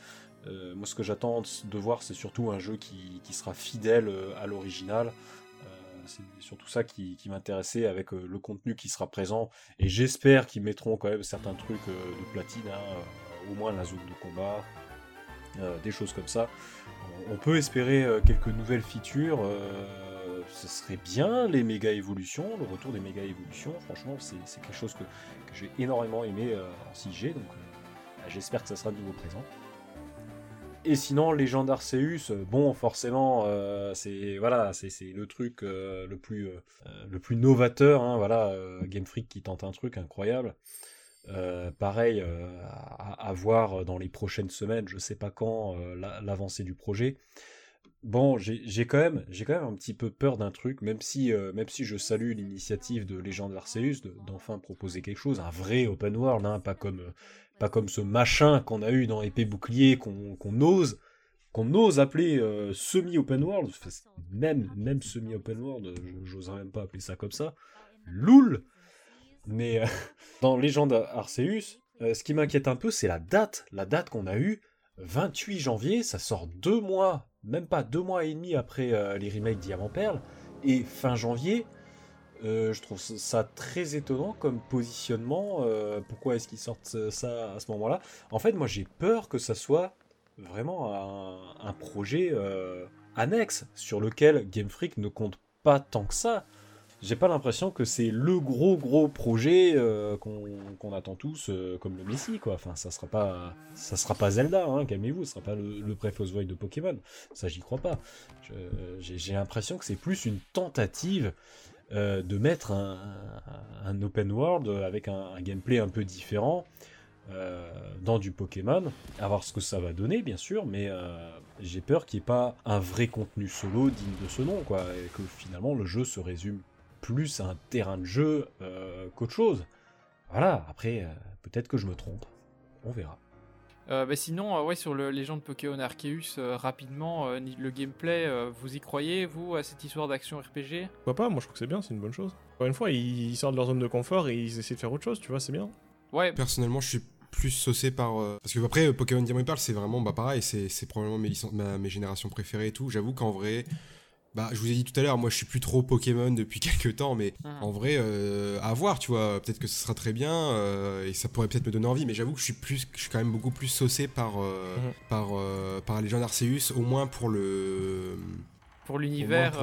Euh, moi, ce que j'attends de voir, c'est surtout un jeu qui, sera fidèle euh, à l'original. Euh, c'est surtout ça qui, m'intéressait avec le contenu qui sera présent. Et j'espère qu'ils mettront quand même certains trucs de platine, hein, au moins la zone de combat. des choses comme ça. On peut espérer quelques nouvelles features ce serait bien les méga évolutions, le retour des méga évolutions. Franchement, c'est quelque chose que, j'ai énormément aimé en 6G, donc j'espère que ça sera de nouveau présent. Et sinon, Légende Arceus, euh, bon, forcément, euh, c'est voilà, le truc euh, le plus le plus novateur, hein, voilà, Game Freak qui tente un truc incroyable. pareil, à, voir dans les prochaines semaines, je sais pas quand, l'avancée du projet. Bon, j'ai quand même, un petit peu peur d'un truc, même si, même si je salue l'initiative de Légende Arceus d'enfin proposer quelque chose, un vrai open world, hein, pas comme pas comme ce machin qu'on a eu dans Épée Bouclier, qu'on ose, qu'on ose appeler euh, semi-open world, même, même semi-open world, j'oserais même pas appeler ça comme ça, loul. Mais euh, dans Légende Arceus, euh, ce qui m'inquiète un peu, c'est la date, la date qu'on a eue, 28 janvier, ça sort deux mois, même pas deux mois et demi après les remakes Diamant Perle, et fin janvier, euh, je trouve ça très étonnant comme positionnement. Euh, pourquoi est-ce qu'ils sortent ça à ce moment-là? En fait, moi j'ai peur que ça soit vraiment un, projet euh, annexe sur lequel Game Freak ne compte pas tant que ça. J'ai pas l'impression que c'est le gros gros projet qu'on attend tous comme le Messi quoi. Enfin, ça sera pas ça sera pas Zelda, hein, calmez-vous, ce sera pas le, le Breath de Pokémon. Ça j'y crois pas. J'ai l'impression que c'est plus une tentative euh, de mettre un, open world avec un, gameplay un peu différent euh, dans du Pokémon, à voir ce que ça va donner bien sûr, mais euh, j'ai peur qu'il n'y ait pas un vrai contenu solo digne de ce nom, quoi, et que finalement le jeu se résume plus à un terrain de jeu qu'autre chose. Voilà, après, peut-être que je me trompe, on verra. Euh, bah sinon, euh, ouais, sur le Légende Pokémon Arceus, euh, rapidement, le gameplay, vous y croyez, vous, à cette histoire d'action RPG Pourquoi pas Moi, je trouve que c'est bien, c'est une bonne chose. Encore une fois, ils, sortent de leur zone de confort et ils essaient de faire autre chose, tu vois, c'est bien. Ouais. Personnellement, je suis plus saucé par parce que après Pokémon Diamant et Pearl c'est vraiment bah pareil c'est probablement mes, mes générations préférées et tout j'avoue qu'en vrai bah, je vous ai dit tout à l'heure, moi je suis plus trop Pokémon depuis quelques temps, mais ah. en vrai, euh, à voir, tu vois, peut-être que ce sera très bien euh, et ça pourrait peut-être me donner envie, mais j'avoue que je suis plus, je suis quand même beaucoup plus saucé par euh, mhm. par par Legend Arceus, au moins pour le pour l'univers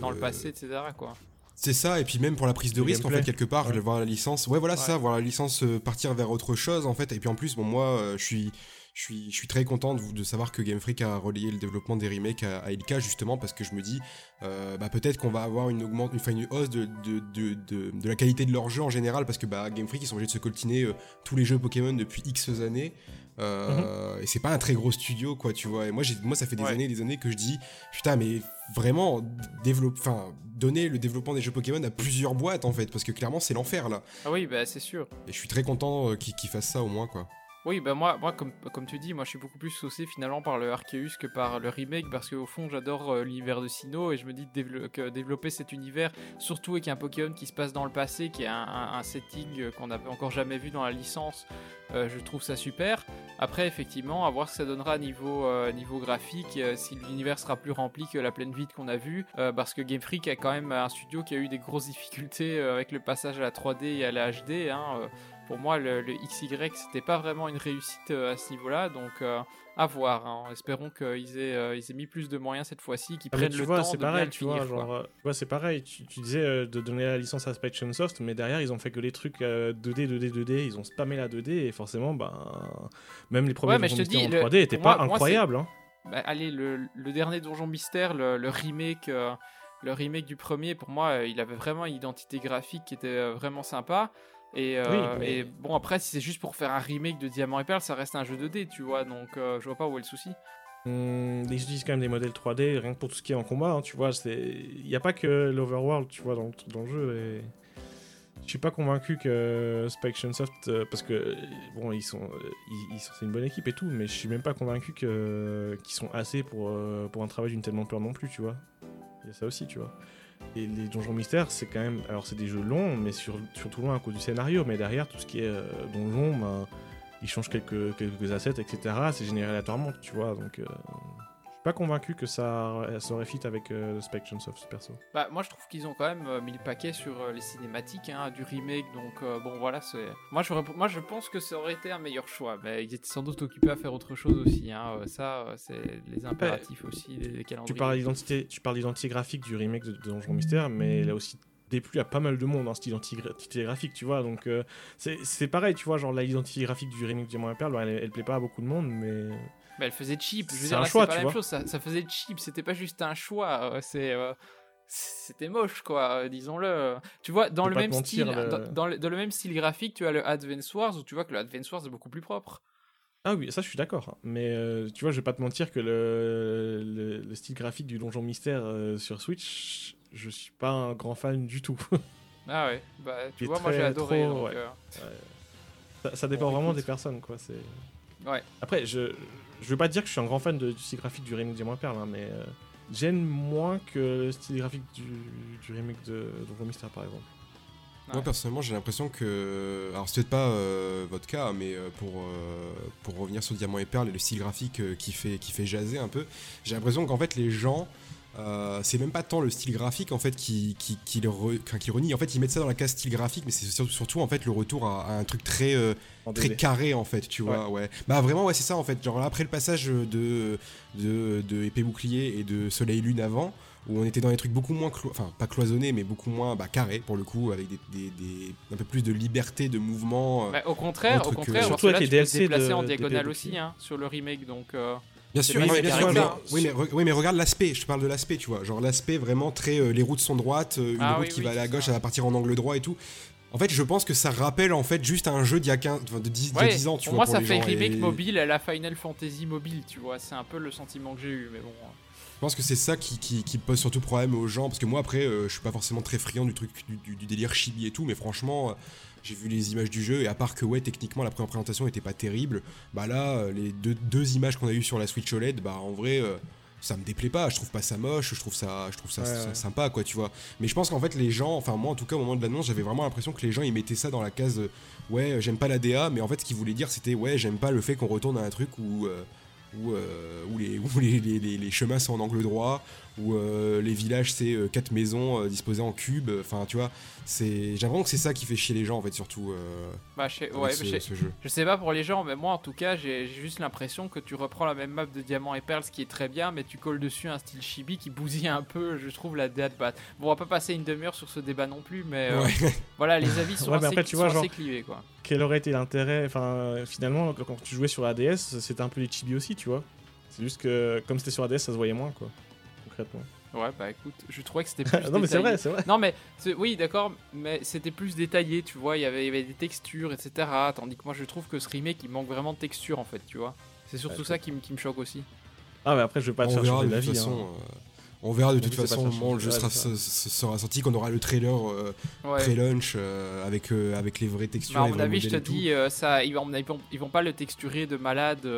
dans le passé, etc. quoi. C'est ça, et puis même pour la prise de risque, en fait, quelque part, voir la licence. Ouais, voilà, ça, voir la licence partir vers autre chose, en fait. Et puis en plus, bon, moi, je suis je suis, je suis très content de, de, savoir que Game Freak a relayé le développement des remakes à, à Ilka justement parce que je me dis euh, bah, peut-être qu'on va avoir une, augmente, une, une hausse de, de, la qualité de leur jeu en général parce que bah, Game Freak ils sont obligés de se coltiner euh, tous les jeux Pokémon depuis X années. Euh, mhm. et c'est pas un très gros studio quoi tu vois. Et moi, moi ça fait des années des années que je dis putain mais vraiment développe, enfin donner le développement des jeux Pokémon à plusieurs boîtes en fait parce que clairement c'est l'enfer là. Ah oui bah c'est sûr. Et je suis très content qu'ils fassent ça au moins quoi oui, bah moi, moi comme, comme tu dis, moi je suis beaucoup plus saucé finalement par le Arceus que par le remake parce qu'au fond j'adore euh, l'univers de Sinnoh et je me dis que développer cet univers, surtout avec un Pokémon qui se passe dans le passé, qui est un, setting euh, qu'on n'avait encore jamais vu dans la licence, euh, je trouve ça super. Après, effectivement, à voir ce que ça donnera niveau, niveau graphique, si l'univers sera plus rempli que la pleine vide qu'on a vu, parce que Game Freak est quand même un studio qui a eu des grosses difficultés avec le passage à la 3D et à la HD. Hein, pour moi, le, XY, c'était pas vraiment une réussite euh, à ce niveau-là, donc euh, à voir. Hein. Espérons qu'ils aient, euh, ils aient mis plus de moyens cette fois-ci, qu'ils ah, prennent le temps de pareil, bien tu vois, genre, c'est pareil. Tu, disais de donner la licence à Spike Soft, mais derrière, ils ont fait que les trucs 2D, 2D, 2D. Ils ont spammé la 2D et forcément, ben, même les premiers ouais, mais je te dis, en 3D n'étaient pas incroyables. Hein. Bah, allez, le, dernier Donjon Mystère, le, remake. le remake du premier, pour moi, il avait vraiment une identité graphique qui était vraiment sympa. Euh, et, bon, après, si c'est juste pour faire un remake de Diamant et Perle, ça reste un jeu 2D, tu vois, donc euh, je vois pas où est le souci. Mmh, ils utilisent quand même des modèles 3D, rien que pour tout ce qui est en combat, hein, tu vois. Il n'y a pas que l'Overworld, tu vois, dans, dans, le jeu. Et... Je suis pas convaincu que Spike Chunsoft, euh, parce que, bon, ils sont, ils, c'est une bonne équipe et tout, mais je suis même pas convaincu qu'ils sont assez pour, pour un travail d'une telle ampleur non plus, tu vois. Il y a ça aussi, tu vois. Et les donjons mystères, c'est quand même. Alors, c'est des jeux longs, mais surtout longs à cause du scénario. Mais derrière, tout ce qui est euh, donjon, ben, ils changent quelques, quelques assets, etc. C'est généré aléatoirement, tu vois. Donc, euh, pas convaincu que ça, ça aurait fit avec euh, Spectrum of ce perso. Bah, moi je trouve qu'ils ont quand même euh, mis le paquet sur euh, les cinématiques hein, du remake, donc euh, bon voilà, c'est. Moi je, moi je pense que ça aurait été un meilleur choix, mais ils étaient sans doute occupés à faire autre chose aussi. Hein. Ça, c'est les impératifs aussi, les, calendriers. Tu parles d'identité, tu parles d'identité graphique du remake de, Donjon Mystère, mais a aussi déplu à pas mal de monde hein, cette identité graphique, tu vois. Donc c'est pareil, tu vois, genre l'identité graphique du remake de Diamant et Perle, elle, elle plaît pas à beaucoup de monde, mais bah, elle faisait cheap. Je veux dire, un choix, pas la même chose. Ça, ça, faisait cheap. C'était pas juste un choix. Euh, c'est euh, c'était moche quoi euh, disons-le tu vois dans le même style dans, le, dans, le, même style graphique tu as le Advance Wars où tu vois que le Advance Wars est beaucoup plus propre ah oui ça je suis d'accord mais tu vois je vais pas te mentir que le, le, style graphique du donjon mystère sur Switch je suis pas un grand fan du tout ah ouais bah tu vois moi j'ai adoré ça, ça, dépend vraiment des personnes quoi c'est ouais après je je veux pas dire que je suis un grand fan de, du style graphique du remake Diamant Perle, hein, mais euh, j'aime moins que le style graphique du, du remake de Donjon Mystère, par exemple. Moi personnellement j'ai l'impression que, alors c'est peut-être pas euh, votre cas, mais euh, pour, pour revenir sur Diamant et Perle et le style graphique qui, fait, qui fait jaser un peu, j'ai l'impression qu'en fait les gens euh, c'est même pas tant le style graphique en fait qui, qui, qui, le qui renie. En fait, ils mettent ça dans la case style graphique, mais c'est surtout en fait le retour à, un truc très euh, très carré en fait, tu vois. Ouais. Bah vraiment ouais c'est ça en fait. Genre après le passage de de, de épée bouclier et de soleil lune avant, où on était dans des trucs beaucoup moins, enfin pas cloisonnés, mais beaucoup moins bah, carrés pour le coup, avec des, des, un peu plus de liberté de mouvement. Euh, bah, au contraire, au contraire, surtout avec les DLC déplacer en diagonale aussi hein, sur le remake, donc. Bien sûr, oui, mais, oui, mais, regarde l'aspect, je te parle de l'aspect, tu vois. Genre l'aspect vraiment très. Euh, les routes sont droites, euh, une ah route qui va à la gauche, elle va partir en angle droit et tout. En fait, je pense que ça rappelle en fait juste un jeu d'il y a 15, de 10, 10 ans, tu pour vois. Moi, ça fait remake mobile à la Final Fantasy mobile, tu vois. C'est un peu le sentiment que j'ai eu, mais bon. Hein. Je pense que c'est ça qui, qui, pose surtout problème aux gens, parce que moi après, euh, je suis pas forcément très friand du truc du, du délire chibi et tout, mais franchement, j'ai vu les images du jeu et à part que ouais techniquement la première présentation était pas terrible, bah là euh, les deux, deux images qu'on a eues sur la Switch OLED, bah en vrai euh, ça me déplaît pas, je trouve pas ça moche, je trouve ça, je trouve ça, sympa quoi, tu vois. Mais je pense qu'en fait les gens, enfin moi en tout cas au moment de l'annonce, j'avais vraiment l'impression que les gens ils mettaient ça dans la case ouais j'aime pas la DA, mais en fait ce qu'ils voulaient dire c'était ouais j'aime pas le fait qu'on retourne à un truc où euh, où, où, les, où les, les, les, chemins sont en angle droit, où les villages c'est quatre maisons disposées en cubes, enfin tu vois, c'est j'ai l'impression que c'est ça qui fait chier les gens en fait surtout euh, bah, je, ouais, je, sais pas pour les gens mais moi en tout cas j'ai juste l'impression que tu reprends la même map de diamant et perles ce qui est très bien mais tu colles dessus un style chibi qui bousille un peu je trouve la date bat bon on va pas passer une demi-heure sur ce débat non plus mais euh, voilà les avis sont, assez, tu vois, clivés quoi. quel aurait été l'intérêt enfin finalement quand tu jouais sur ADS c'était un peu les chibi aussi tu vois. C'est juste que comme c'était sur ADS ça se voyait moins quoi concrètement Ouais, bah écoute, je trouvais que c'était plus. non, mais c'est vrai, c'est vrai. Non, mais oui, d'accord, mais c'était plus détaillé, tu vois. Il y avait des textures, etc. Tandis que moi, je trouve que ce remake, il manque vraiment de texture, en fait, tu vois. C'est surtout ça qui, qui, me choque aussi. Ah, mais après, je vais pas te faire changer d'avis. Hein. Euh, on verra de toute façon au moment où le jeu sera, sorti, qu'on aura le trailer euh, pré-launch euh, avec, euh, avec les vraies textures. Bah, à mon avis, je te dis, ça, ils, vont, ils, vont, pas le texturer de malade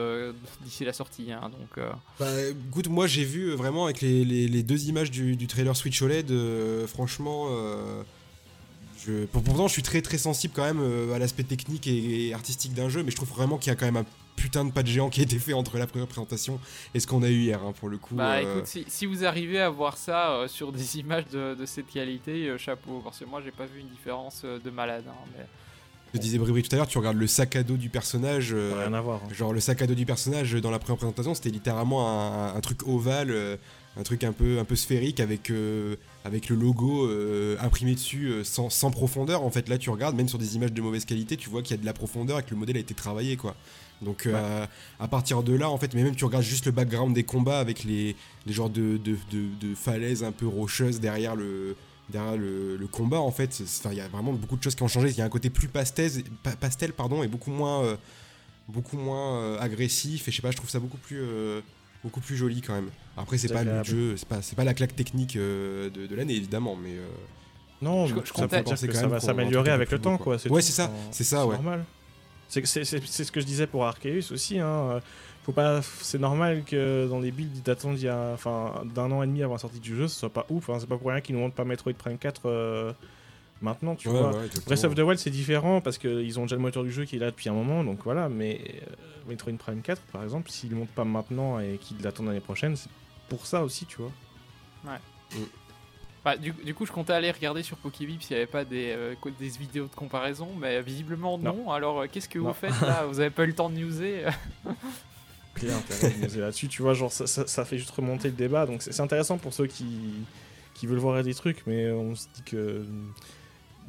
d'ici la sortie. Hein, donc, bah, écoute, moi j'ai vu vraiment avec les, les, deux images du, du, trailer Switch OLED, franchement. Je, pourtant, je suis très très sensible quand même à l'aspect technique et, artistique d'un jeu, mais je trouve vraiment qu'il y a quand même un putain de pas de géant qui a été fait entre la première présentation et ce qu'on a eu hier, hein, pour le coup. Bah euh. écoute, si, vous arrivez à voir ça euh, sur des images de, cette qualité, euh, chapeau, parce que moi j'ai pas vu une différence de malade. Hein, mais... Je disais Bribri tout à l'heure, tu regardes le sac à dos du personnage. Rien à voir. Hein. Genre le sac à dos du personnage dans la première présentation, c'était littéralement un, truc ovale, un truc un peu, un peu sphérique avec, avec le logo imprimé dessus sans, sans, profondeur. En fait, là tu regardes, même sur des images de mauvaise qualité, tu vois qu'il y a de la profondeur et que le modèle a été travaillé quoi. Donc euh, à partir de là, en fait, mais même tu regardes juste le background des combats avec les, les genres de, de, de, falaises un peu rocheuses derrière le, derrière le, combat, en fait, il y a vraiment beaucoup de choses qui ont changé. Il y a un côté plus pastel, pastel pardon, et beaucoup moins, euh, beaucoup moins euh, agressif. Et je sais pas, je trouve ça beaucoup plus, beaucoup plus joli quand même. Après, c'est pas le jeu, c'est pas, pas la claque technique de, l'année évidemment, mais non, je, je que ça va s'améliorer avec le temps, quoi. Ouais, c'est ça, c'est ça, ouais. Normal. C'est ce que je disais pour Arceus aussi. Hein. Faut pas, c'est normal que dans les builds enfin, d'un an et demi avant la sortie du jeu, ce soit pas ouf. Hein. C'est pas pour rien qu'ils nous montrent pas Metroid Prime 4 euh, maintenant, tu vois. Breath of the Wild c'est différent parce qu'ils ont déjà le moteur du jeu qui est là depuis un moment, donc voilà. Mais euh, Metroid Prime 4, par exemple, s'ils ne montent pas maintenant et qu'ils l'attendent l'année prochaine, pour ça aussi, tu vois. Ouais. Mm. Bah, du, coup, je comptais aller regarder sur Pokébip s'il n'y avait pas des, euh, des vidéos de comparaison, mais visiblement non. Alors, euh, qu'est-ce que vous faites là? Vous n'avez pas eu le temps de newser Claire là-dessus, tu vois, genre ça, ça, fait juste remonter le débat, donc c'est intéressant pour ceux qui, qui veulent voir des trucs, mais on se dit que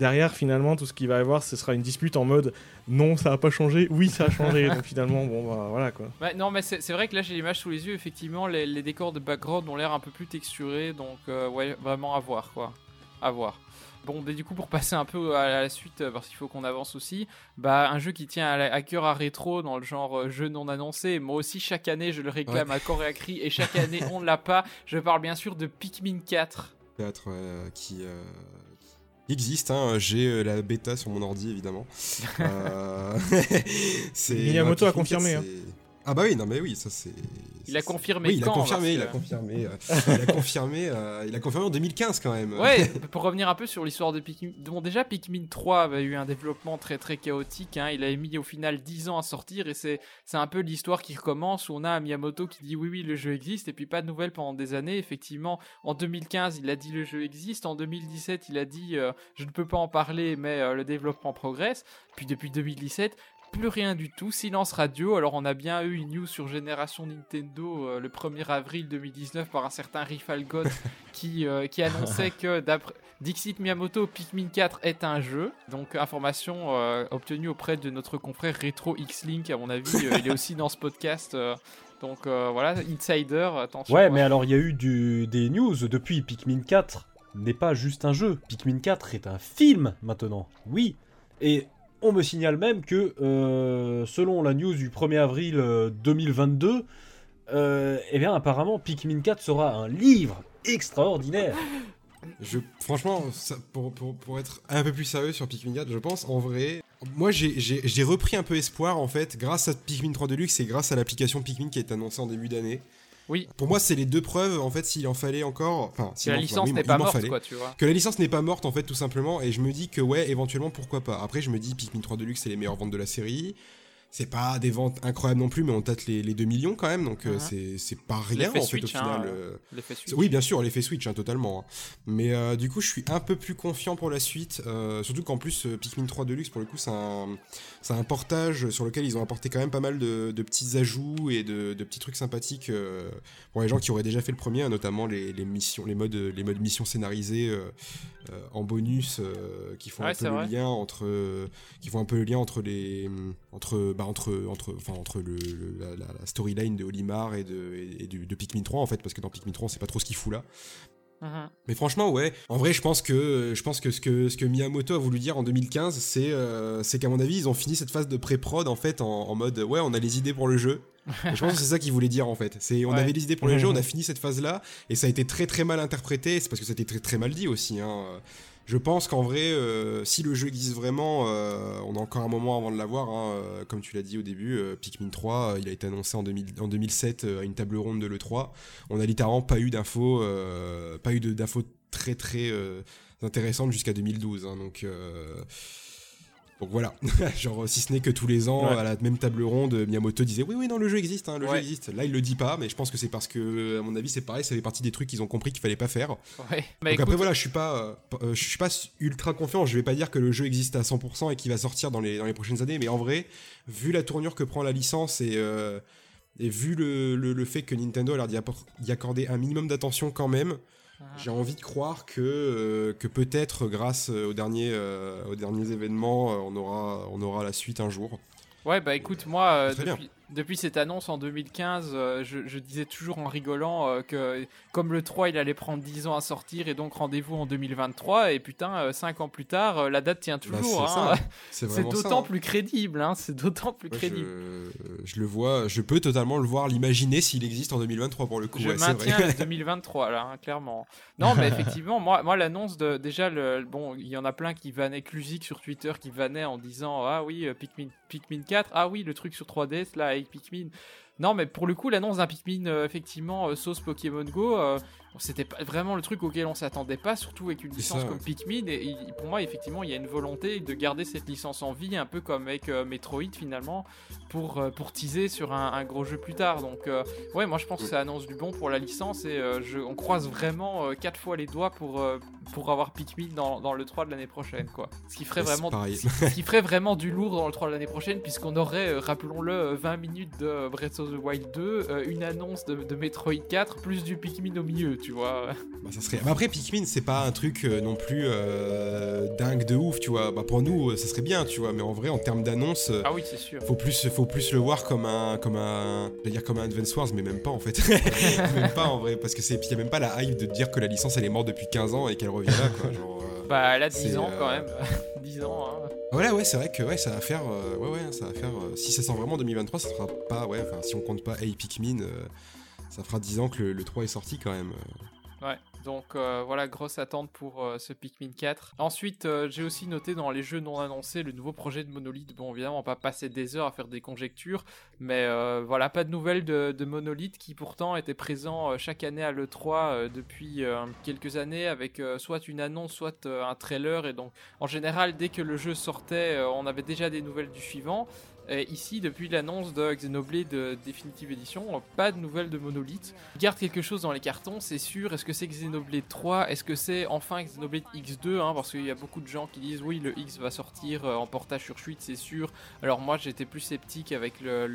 derrière, finalement, tout ce qu'il va y avoir, ce sera une dispute en mode non, ça n'a pas changé, oui, ça a changé. Donc finalement, bon, bah, voilà quoi. non, mais c'est vrai que là, j'ai l'image sous les yeux, effectivement, les, décors de background ont l'air un peu plus texturés, donc euh, ouais, vraiment à voir quoi. À voir. Bon, mais du coup, pour passer un peu à la suite, parce qu'il faut qu'on avance aussi, bah, un jeu qui tient à, cœur à rétro dans le genre euh, jeu non annoncé. Moi aussi, chaque année, je le réclame à corps et à cri, et chaque année, on ne l'a pas. Je parle bien sûr de Pikmin 4. 4, qui, euh, existe. Hein. J'ai euh, la bêta sur mon ordi, évidemment. euh... Miyamoto a confirmé. Hein. Ah bah oui, non mais oui, ça c'est. Il a confirmé. Oui, il, a confirmé, il a confirmé, il a confirmé. il a confirmé en 2015 quand même. Ouais. pour revenir un peu sur l'histoire de Pikmin. Bon, déjà Pikmin 3 avait eu un développement très très chaotique. Hein. Il a mis au final 10 ans à sortir et c'est c'est un peu l'histoire qui recommence où on a Miyamoto qui dit oui oui le jeu existe et puis pas de nouvelles pendant des années. Effectivement, en 2015 il a dit le jeu existe. En 2017 il a dit euh, je ne peux pas en parler mais euh, le développement progresse. Puis depuis 2017 plus rien du tout, silence radio. Alors on a bien eu une news sur Génération Nintendo euh, le 1er avril 2019 par un certain Rifalgot qui, euh, qui annonçait que d'après Dixit Miyamoto, Pikmin 4 est un jeu. Donc information euh, obtenue auprès de notre confrère Retro X-Link, à mon avis, il est aussi dans ce podcast. donc voilà, Insider, attention. Ouais, mais alors il y a eu du, des news depuis Pikmin 4 n'est pas juste un jeu. Pikmin 4 est un film maintenant. Oui. Et on me signale même que, euh, selon la news du 1er avril 2022, euh, euh, eh bien, apparemment, Pikmin 4 sera un livre extraordinaire. Je, franchement, pour, être un peu plus sérieux sur Pikmin 4, je pense en vrai. Moi, j'ai repris un peu espoir en fait, grâce à Pikmin 3 Deluxe et grâce à l'application Pikmin qui est annoncée en début d'année. Oui. Pour moi, c'est les deux preuves, en fait, s'il en fallait encore. Enfin, que la licence n'est pas morte, quoi, tu vois. Que la licence n'est pas morte, en fait, tout simplement. Et je me dis que, ouais, éventuellement, pourquoi pas. Après, je me dis, Pikmin 3 Deluxe, c'est les meilleures ventes de la série c'est pas des ventes incroyables non plus, mais on tâte les, les 2 millions quand même, donc euh, c'est pas rien en fait au final. Hein, euh. Oui, bien sûr, l'effet Switch, hein, totalement. Hein. Mais euh, du coup, je suis un peu plus confiant pour la suite, surtout qu'en plus, Pikmin 3 Deluxe, pour le coup, c'est un, un, portage sur lequel ils ont apporté quand même pas mal de, de petits ajouts et de, de, petits trucs sympathiques pour les gens qui auraient déjà fait le premier, notamment les, les, missions, les modes, les modes missions scénarisées en bonus qui font un peu le lien entre, qui font un peu le lien entre les, entre bah, entre, entre, enfin, entre le, la, storyline de Olimar et, de, et, de Pikmin 3 en fait, parce que dans Pikmin 3 on sait pas trop ce qu'il fout là. Uh-huh. Mais franchement, ouais. En vrai, je pense que je pense que ce que ce que Miyamoto a voulu dire en 2015, c'est euh, c'est qu'à mon avis, ils ont fini cette phase de pré-prod en fait en, mode ouais, on a les idées pour le jeu. je pense que c'est ça qu'il voulait dire en fait. C'est on avait les idées pour le jeu, on a fini cette phase là et ça a été très très mal interprété. C'est parce que c'était très très mal dit aussi. Hein. Je pense qu'en vrai, euh, si le jeu existe vraiment, euh, on a encore un moment avant de l'avoir. Hein, euh, comme tu l'as dit au début, Pikmin 3, il a été annoncé en, 2007 à une table ronde de l'E3. On a littéralement pas eu d'infos, pas eu d'infos très très intéressantes jusqu'à 2012. Hein, donc donc voilà, genre si ce n'est que tous les ans à la même table ronde, Miyamoto disait oui oui non le jeu existe, hein, le jeu existe. Là il le dit pas, mais je pense que c'est parce que à mon avis c'est pareil, ça fait partie des trucs qu'ils ont compris qu'il fallait pas faire. Ouais. Donc après voilà, je suis pas, euh, je suis pas ultra confiant. Je vais pas dire que le jeu existe à 100% et qu'il va sortir dans les dans les prochaines années, mais en vrai, vu la tournure que prend la licence et euh, et vu le, le, fait que Nintendo a l'air d'y accorder un minimum d'attention quand même, j'ai envie de croire que, euh, que peut-être grâce aux derniers, euh, aux derniers événements, euh, on, aura, on aura la suite un jour. Ouais, bah écoute, moi, depuis, depuis cette annonce en 2015, euh, je, disais toujours en rigolant euh, que comme le 3 il allait prendre 10 ans à sortir et donc rendez-vous en 2023 et putain 5 euh, ans plus tard la date tient bah, toujours. Hein. c'est d'autant hein. plus crédible, hein. c'est d'autant plus crédible. Je, le vois, je peux totalement le voir, l'imaginer s'il existe en 2023 pour le coup. Je maintiens 2023 là, clairement. Non mais effectivement, moi, moi l'annonce de déjà le bon, il y en a plein qui vannaient Clusic sur Twitter qui vannaient en disant ah oui Pikmin, Pikmin 4, ah oui le truc sur 3DS là Pikmin. Non, mais pour le coup, l'annonce d'un Pikmin, effectivement, sauce Pokémon Go, c'était pas vraiment le truc auquel on s'attendait pas, surtout avec une licence comme Pikmin. Et, pour moi, effectivement, il y a une volonté de garder cette licence en vie, un peu comme avec euh, Metroid finalement, pour, euh, pour teaser sur un, gros jeu plus tard. Donc, euh, ouais, moi je pense que ça annonce du bon pour la licence et je, on croise vraiment quatre fois les doigts pour, pour avoir Pikmin dans, dans le 3 de l'année prochaine, quoi. Ce qui ferait vraiment, ce qui ferait vraiment du lourd dans le 3 de l'année prochaine, puisqu'on aurait, rappelons-le, 20 minutes de Breath of the Wild 2, une annonce de, de Metroid 4, plus du Pikmin au milieu tu vois. Bah, ça serait... après, Pikmin, c'est pas un truc euh, non plus euh, dingue de ouf, tu vois. Bah, pour nous, ça serait bien, tu vois. Mais en vrai, en termes d'annonce, euh, ah oui, c'est sûr. Faut plus, faut plus le voir comme un, comme un, je dire comme un Advance Wars, mais même pas en fait. même pas en vrai, parce que c'est, y a même pas la hype de dire que la licence elle est morte depuis 15 ans et qu'elle reviendra, quoi. Genre, bah, elle a 10 ans quand même. 10 ans, hein. Voilà, ouais, c'est vrai que ouais, ça va faire, ouais, ouais, ça va faire. si ça sort vraiment en 2023, ça sera pas, ouais, enfin, si on compte pas Hey Pikmin, ça fera 10 ans que le, le 3 est sorti quand même. Ouais, donc euh, voilà, grosse attente pour euh, ce Pikmin 4. Ensuite, euh, j'ai aussi noté dans les jeux non annoncés le nouveau projet de Monolith. Bon, évidemment, on va pas passer des heures à faire des conjectures, mais voilà, pas de nouvelles de, de, Monolith qui pourtant était présent chaque année à l'E3 depuis quelques années avec soit une annonce, soit un trailer. Et donc, en général, dès que le jeu sortait, on avait déjà des nouvelles du suivant ici, depuis l'annonce de Xenoblade Definitive Edition, pas de nouvelles de Monolith. Garde quelque chose dans les cartons, c'est sûr. Est-ce que c'est Xenoblade 3 Est-ce que c'est enfin Xenoblade X2 hein, Parce qu'il y a beaucoup de gens qui disent oui, le X va sortir euh, en portage sur suite, c'est sûr. Alors moi, j'étais plus sceptique avec le,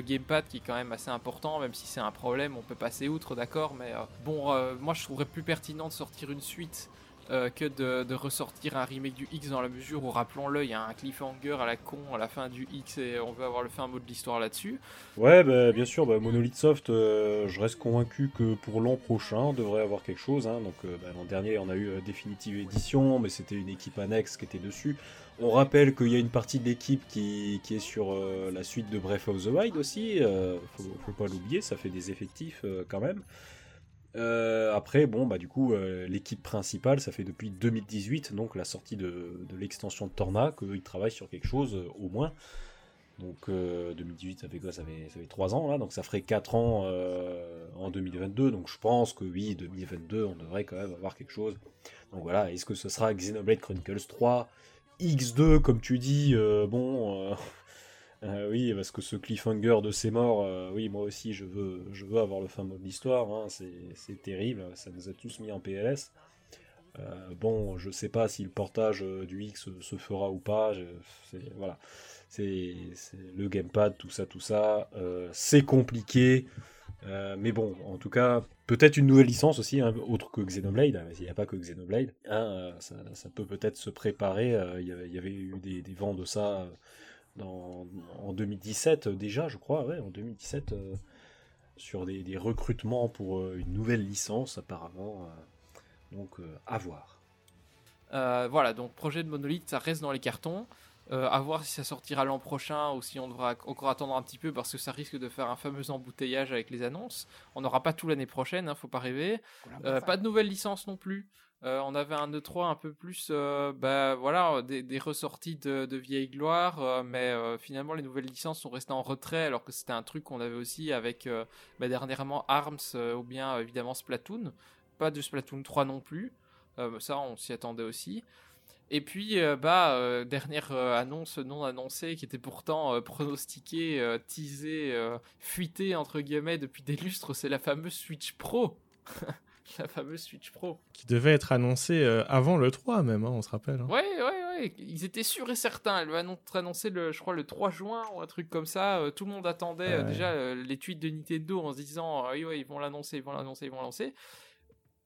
gamepad qui est quand même assez important, même si c'est un problème, on peut passer outre, d'accord. Mais euh, bon, euh, moi, je trouverais plus pertinent de sortir une suite euh, que de, ressortir un remake du X dans la mesure où, rappelons-le, il y a un cliffhanger à la con à la fin du X et on veut avoir le fin mot de l'histoire là-dessus. Ouais, bah, bien sûr, bah, Monolith Soft, euh, je reste convaincu que pour l'an prochain, on devrait avoir quelque chose. Hein. Donc euh, bah, l'an dernier, on a eu Definitive Edition, mais c'était une équipe annexe qui était dessus. On rappelle qu'il y a une partie de l'équipe qui, est sur la suite de Breath of the Wild aussi. Faut, faut, pas l'oublier, ça fait des effectifs quand même. Euh, après, bon, bah du coup, euh, l'équipe principale, ça fait depuis 2018, donc la sortie de, l'extension de Torna, qu'ils travaillent sur quelque chose euh, au moins. Donc 2018, ça fait quoi? Ça fait, ça fait 3 ans là, donc ça ferait 4 ans en 2022. Donc je pense que oui, 2022, on devrait quand même avoir quelque chose. Donc voilà, est-ce que ce sera Xenoblade Chronicles 3 X2, comme tu dis, bon, euh, oui, parce que ce cliffhanger de ses morts, euh, oui, moi aussi, je veux, je veux avoir le fin mot de l'histoire. Hein, c'est terrible, ça nous a tous mis en PLS. Euh, bon, je sais pas si le portage du X se fera ou pas. voilà, c'est le gamepad, tout ça, tout ça. c'est compliqué. mais bon, en tout cas, peut-être une nouvelle licence aussi, hein, autre que Xenoblade. Hein, il n'y a pas que Xenoblade. Hein, ça, peut peut-être se préparer. Il y, avait eu des, des vents de ça en 2017 déjà, je crois, ouais, en 2017, euh, sur des, recrutements pour euh, une nouvelle licence apparemment. Euh, donc à voir. voilà, donc projet de Monolith, ça reste dans les cartons. à voir si ça sortira l'an prochain ou si on devra encore attendre un petit peu parce que ça risque de faire un fameux embouteillage avec les annonces. On n'aura pas tout l'année prochaine, hein, faut pas rêver. pas de nouvelles licences non plus. Euh, on avait un E3 un peu plus, euh, bah, voilà, des, ressorties de, vieilles gloires, euh, mais finalement les nouvelles licences sont restées en retrait, alors que c'était un truc qu'on avait aussi avec bah, dernièrement Arms ou bien évidemment Splatoon. Pas de Splatoon 3 non plus, ça on s'y attendait aussi. Et puis, bah, dernière annonce non annoncée qui était pourtant pronostiquée, teasée, fuitée entre guillemets depuis des lustres, c'est la fameuse Switch Pro. la fameuse Switch Pro. Qui devait être annoncée euh, avant le 3 même, hein, on se rappelle. Hein. Ouais, ouais, ouais. Ils étaient sûrs et certains. Elle va être annoncée, le, je crois, le 3 juin ou un truc comme ça. Euh, tout le monde attendait euh, déjà les tweets de Nintendo en se disant oui, ouais, ils vont l'annoncer, ils vont l'annoncer, ils vont l'annoncer.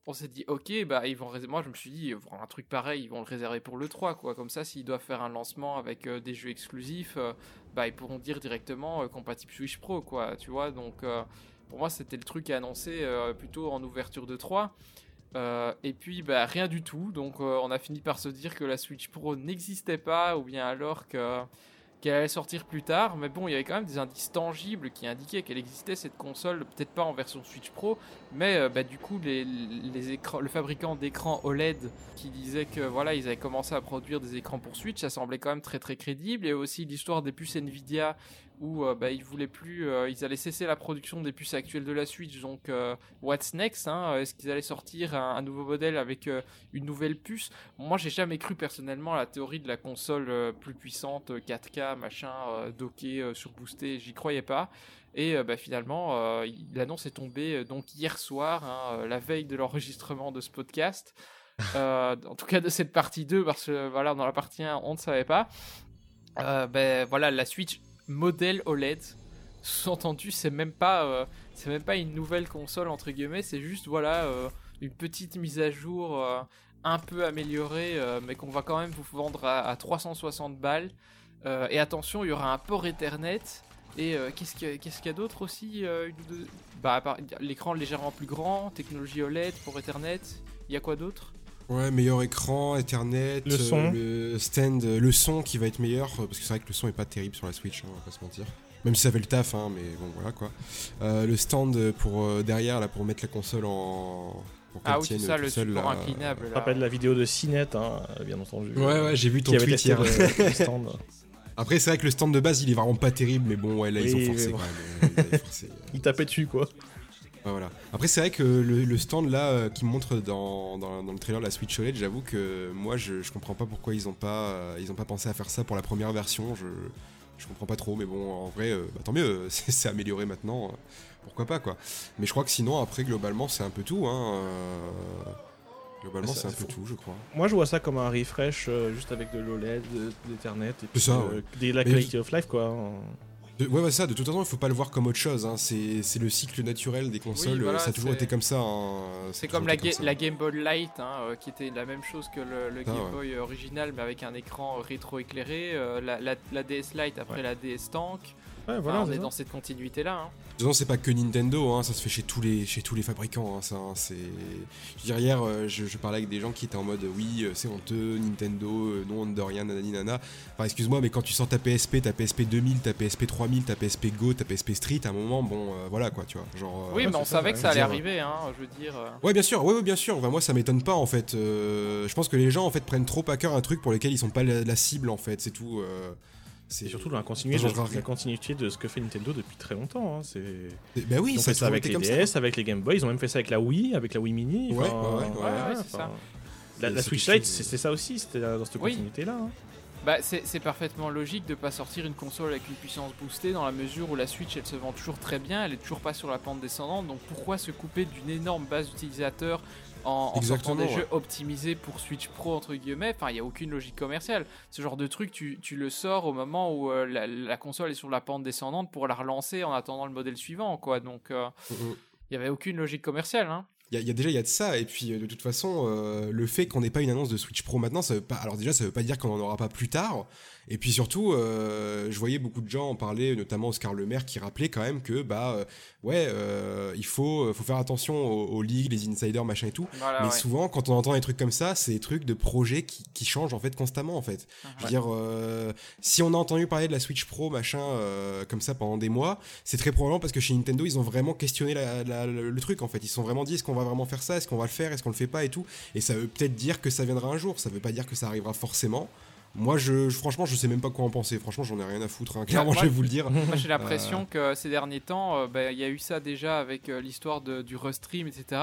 On s'est dit, ok, bah ils vont Moi, je me suis dit, un truc pareil, ils vont le réserver pour le 3, quoi. Comme ça, s'ils doivent faire un lancement avec des jeux exclusifs, bah ils pourront dire directement compatible Switch Pro, quoi. Tu vois, donc pour moi, c'était le truc à annoncer euh, plutôt en ouverture de 3. Euh, et puis, bah, rien du tout. Donc, euh, on a fini par se dire que la Switch Pro n'existait pas, ou bien alors que qu'elle allait sortir plus tard, mais bon, il y avait quand même des indices tangibles qui indiquaient qu'elle existait cette console, peut-être pas en version Switch Pro, mais bah, du coup, les, écrans, le fabricant d'écrans OLED qui disait que voilà, ils avaient commencé à produire des écrans pour Switch, ça semblait quand même très très crédible. Et aussi l'histoire des puces Nvidia où bah, ils voulaient plus, ils allaient cesser la production des puces actuelles de la Switch. Donc, what's next hein? Est-ce qu'ils allaient sortir un, nouveau modèle avec une nouvelle puce? Moi, j'ai jamais cru personnellement à la théorie de la console plus puissante, 4K, machin, docké, surboosté. J'y croyais pas. Et bah, finalement, l'annonce est tombée donc hier soir, hein, la veille de l'enregistrement de ce podcast. Euh, en tout cas de cette partie 2, parce que voilà, dans la partie 1, on ne savait pas. Euh, ben voilà, la Switch modèle OLED, sous-entendu, c'est même pas, euh, c'est même pas une nouvelle console entre guillemets, c'est juste voilà une petite mise à jour un peu améliorée, mais qu'on va quand même vous vendre à, 360 balles. et attention, il y aura un port Ethernet. Et qu'est-ce qu'il y a, d'autre aussi bah, L'écran légèrement plus grand, technologie OLED pour Ethernet. Il y a quoi d'autre? Ouais, meilleur écran, Ethernet, le son, le stand, le son qui va être meilleur, parce que c'est vrai que le son est pas terrible sur la Switch, hein, on va pas se mentir. Même si ça fait le taf, hein, mais bon voilà quoi. Euh, le stand pour euh, derrière là pour mettre la console en ah oui, c'est ça, le seul, support inclinable. Je rappelle la vidéo de Cinet, hein, bien entendu. Ouais, ouais, j'ai vu ton tweet hier. stand. Après, c'est vrai que le stand de base, il est vraiment pas terrible, mais bon, ouais, là, ils ont forcé quand même. Ils, forcé, ils tapaient dessus, quoi. Voilà. Après, c'est vrai que le, stand là euh, qui montre dans, dans, le trailer la Switch OLED, j'avoue que moi je, je, comprends pas pourquoi ils ont pas, euh, ils ont pas pensé à faire ça pour la première version. Je, je comprends pas trop, mais bon, en vrai, euh, bah, tant mieux, c'est amélioré maintenant. pourquoi pas quoi. Mais je crois que sinon, après, globalement, c'est un peu tout. Hein, Globalement, c'est un peu tout, je crois. Moi, je vois ça comme un refresh juste avec de l'OLED, de l'Ethernet et puis ça, la quality of life, quoi. De, ouais, ça, de toute façon, il faut pas le voir comme autre chose. Hein. C'est le cycle naturel des consoles. ça a toujours été comme ça. Hein. C'est comme la, la, Game Boy Light, hein, euh, qui était la même chose que le, ah, Game Boy original, mais avec un écran rétro-éclairé. Euh, la, la, DS Lite après la DS Tank. Ouais, voilà, on est dans cette continuité-là. Hein. De toute c'est pas que Nintendo, hein, ça se fait chez tous les, chez tous les fabricants. Hein, ça, c'est... Je hier, euh, je, parlais avec des gens qui étaient en mode oui, euh, c'est honteux, Nintendo, euh, non, de rien, nanani, nana. Enfin, excuse-moi, mais quand tu sors ta PSP, ta PSP 2000, ta PSP 3000, ta PSP Go, ta PSP Street, à un moment, bon, voilà quoi, tu vois. Genre, oui, mais on savait que ça allait arriver, hein, je veux dire. Ouais, bien sûr, ouais, bien sûr. moi, ça m'étonne pas en fait. je pense que les gens en fait prennent trop à cœur un truc pour lequel ils sont pas la, la cible en fait, c'est tout. C'est surtout dans la continuité, de, la continuité de ce que fait Nintendo depuis très longtemps. Hein. C'est... Bah oui, ils ont fait ça avec les DS, avec les Game Boy, ils ont même fait ça avec la Wii, avec la Wii Mini. Ouais, ouais, ouais, c'est ça. La, Switch Lite, c'est ça aussi, c'était dans cette continuité-là. Hein. Bah, c'est parfaitement logique de pas sortir une console avec une puissance boostée dans la mesure où la Switch elle se vend toujours très bien, elle est toujours pas sur la pente descendante, donc pourquoi se couper d'une énorme base d'utilisateurs en, sortant des jeux optimisés pour Switch Pro entre guillemets. Enfin, il y a aucune logique commerciale. Ce genre de truc, tu, tu le sors au moment où euh, la, console est sur la pente descendante pour la relancer en attendant le modèle suivant, quoi. Donc, euh, mm, mm. il y avait aucune logique commerciale. Hein. Il y, a déjà il y a de ça et puis euh, de toute façon le fait qu'on n'ait pas une annonce de Switch Pro maintenant ça veut pas alors déjà ça veut pas dire qu'on en aura pas plus tard et puis surtout, euh, je voyais beaucoup de gens en parler, notamment Oscar Le Maire, qui rappelait quand même que bah euh, ouais, euh, il faut faut faire attention aux, ligues, les insiders, machin et tout. mais souvent, quand on entend des trucs comme ça, c'est des trucs de projets qui, qui changent en fait constamment en fait. Je veux dire, si on a entendu parler de la Switch Pro, machin, comme ça pendant des mois, c'est très probablement parce que chez Nintendo, ils ont vraiment questionné le, truc en fait. Ils se sont vraiment dit est-ce qu'on va vraiment faire ça, est-ce qu'on va le faire, est-ce qu'on le fait pas et tout? Et ça veut peut-être dire que ça viendra un jour. Ça veut pas dire que ça arrivera forcément. Moi, je, franchement, je sais même pas quoi en penser. Franchement, j'en ai rien à foutre. Hein. Clairement, je vais vous le dire. Moi, j'ai l'impression que ces derniers temps, euh, bah, il y a eu ça déjà avec euh, l'histoire du Restream, etc.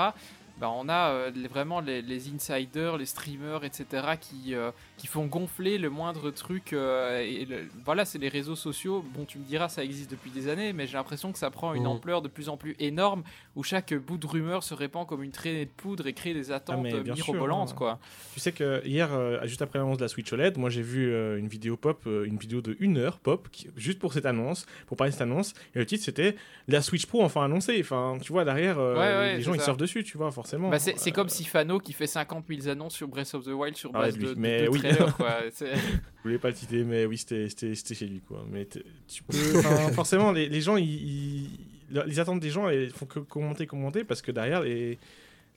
Bah, on a euh, vraiment les, insiders, les streamers, etc. qui, euh, qui font gonfler le moindre truc. Euh, et voilà, c'est les réseaux sociaux. Bon, tu me diras, ça existe depuis des années, mais j'ai l'impression que ça prend une mmh. ampleur de plus en plus énorme où chaque bout de rumeur se répand comme une traînée de poudre et crée des attentes ah, mirobolantes, quoi. Tu sais que hier, juste après l'annonce de la Switch OLED, moi j'ai vu une vidéo pop, une vidéo de une heure pop, juste pour cette annonce, pour parler de cette annonce. Et le titre c'était la Switch Pro enfin annoncée. Enfin, tu vois, derrière, les gens ils surfent dessus, tu vois, forcément. Bah, c'est comme si Fano qui fait 50 000 annonces sur Breath of the Wild sur ah base de, mais oui. Je voulais pas le citer, mais oui, c'était chez lui. Quoi. Mais tu peux, forcément, les, les gens, ils, les attentes des gens, elles font que commenter, commenter, parce que derrière, les,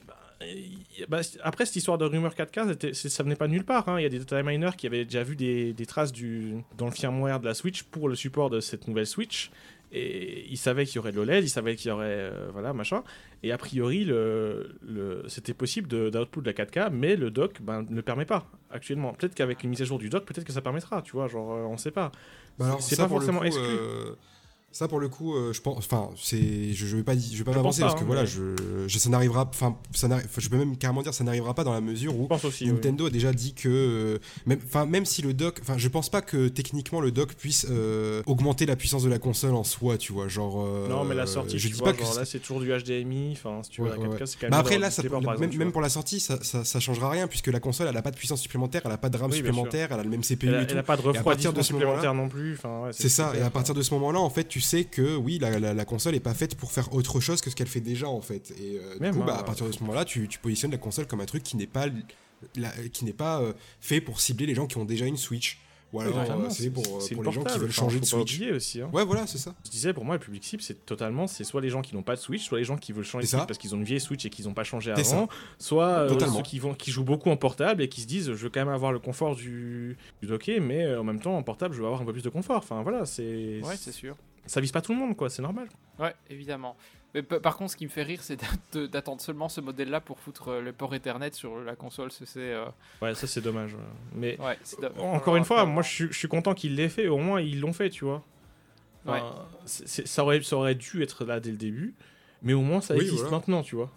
bah, bah, après, cette histoire de rumeur 4K, ça venait pas de nulle part. Hein. Il y a des data miners qui avaient déjà vu des, des, traces du, dans le firmware de la Switch pour le support de cette nouvelle Switch. Et ils savaient qu'il y aurait de l'OLED, ils savaient qu'il y aurait. voilà, machin. Et a priori, le, le c'était possible d'output de, la 4K, mais le dock ben, ne le permet pas actuellement. Peut-être qu'avec une mise à jour du dock, peut-être que ça permettra, tu vois, genre, on sait pas. Bah c'est pas forcément exclu. Ça pour le coup, euh, je pense, enfin, c'est, je, je vais pas, je vais pas m'avancer parce que hein, voilà, je, je, ça n'arrivera, enfin, ça je peux même carrément dire ça n'arrivera pas dans la mesure où Nintendo a déjà dit que, euh, même, enfin, même si le dock, enfin, je pense pas que techniquement le dock puisse euh, augmenter la puissance de la console en soi, tu vois, genre. non, mais la sortie, je dis pas que là c'est toujours du HDMI, enfin, si tu veux, la 4K, c'est quand même. Bah après là, ça, même, même pour la sortie, ça, ça, ça, changera rien puisque la console, elle a pas de puissance supplémentaire, elle a pas de RAM supplémentaire, elle a le même CPU. Elle a pas de refroidissement supplémentaire non plus, c'est ça. Et à partir de ce moment-là, en fait, tu sais que oui la, console est pas faite pour faire autre chose que ce qu'elle fait déjà en fait. Et euh, du coup, bah, à partir de ce moment-là, tu, positionnes la console comme un truc qui n'est pas, qui n'est pas euh, fait pour cibler les gens qui ont déjà une Switch. Ou alors, euh, c'est pour, pour les gens qui veulent changer de Switch. aussi. Hein. Ouais, voilà, c'est ça. Je disais, pour moi, le public cible, c'est totalement, c'est soit les gens qui n'ont pas de Switch, soit les gens qui veulent changer de Switch parce qu'ils ont une vieille Switch et qu'ils n'ont pas changé avant, soit ceux qui, vont, qui jouent beaucoup en portable et qui se disent, je veux quand même avoir le confort du, du docké, mais en même temps, en portable, je veux avoir un peu plus de confort. Enfin, voilà, c'est. Ouais, c'est sûr ça vise pas tout le monde, quoi, c'est normal. Ouais, évidemment. Mais par contre, ce qui me fait rire, c'est d'attendre seulement ce modèle-là pour foutre euh, le port Ethernet sur la console. C'est, euh, Ouais, ça c'est dommage. Mais encore une fois, moi je suis, content qu'ils l'aient fait. Au moins, ils l'ont fait, tu vois. ouais. ça, aurait, ça aurait dû être là dès le début. Mais au moins, ça existe maintenant, tu vois.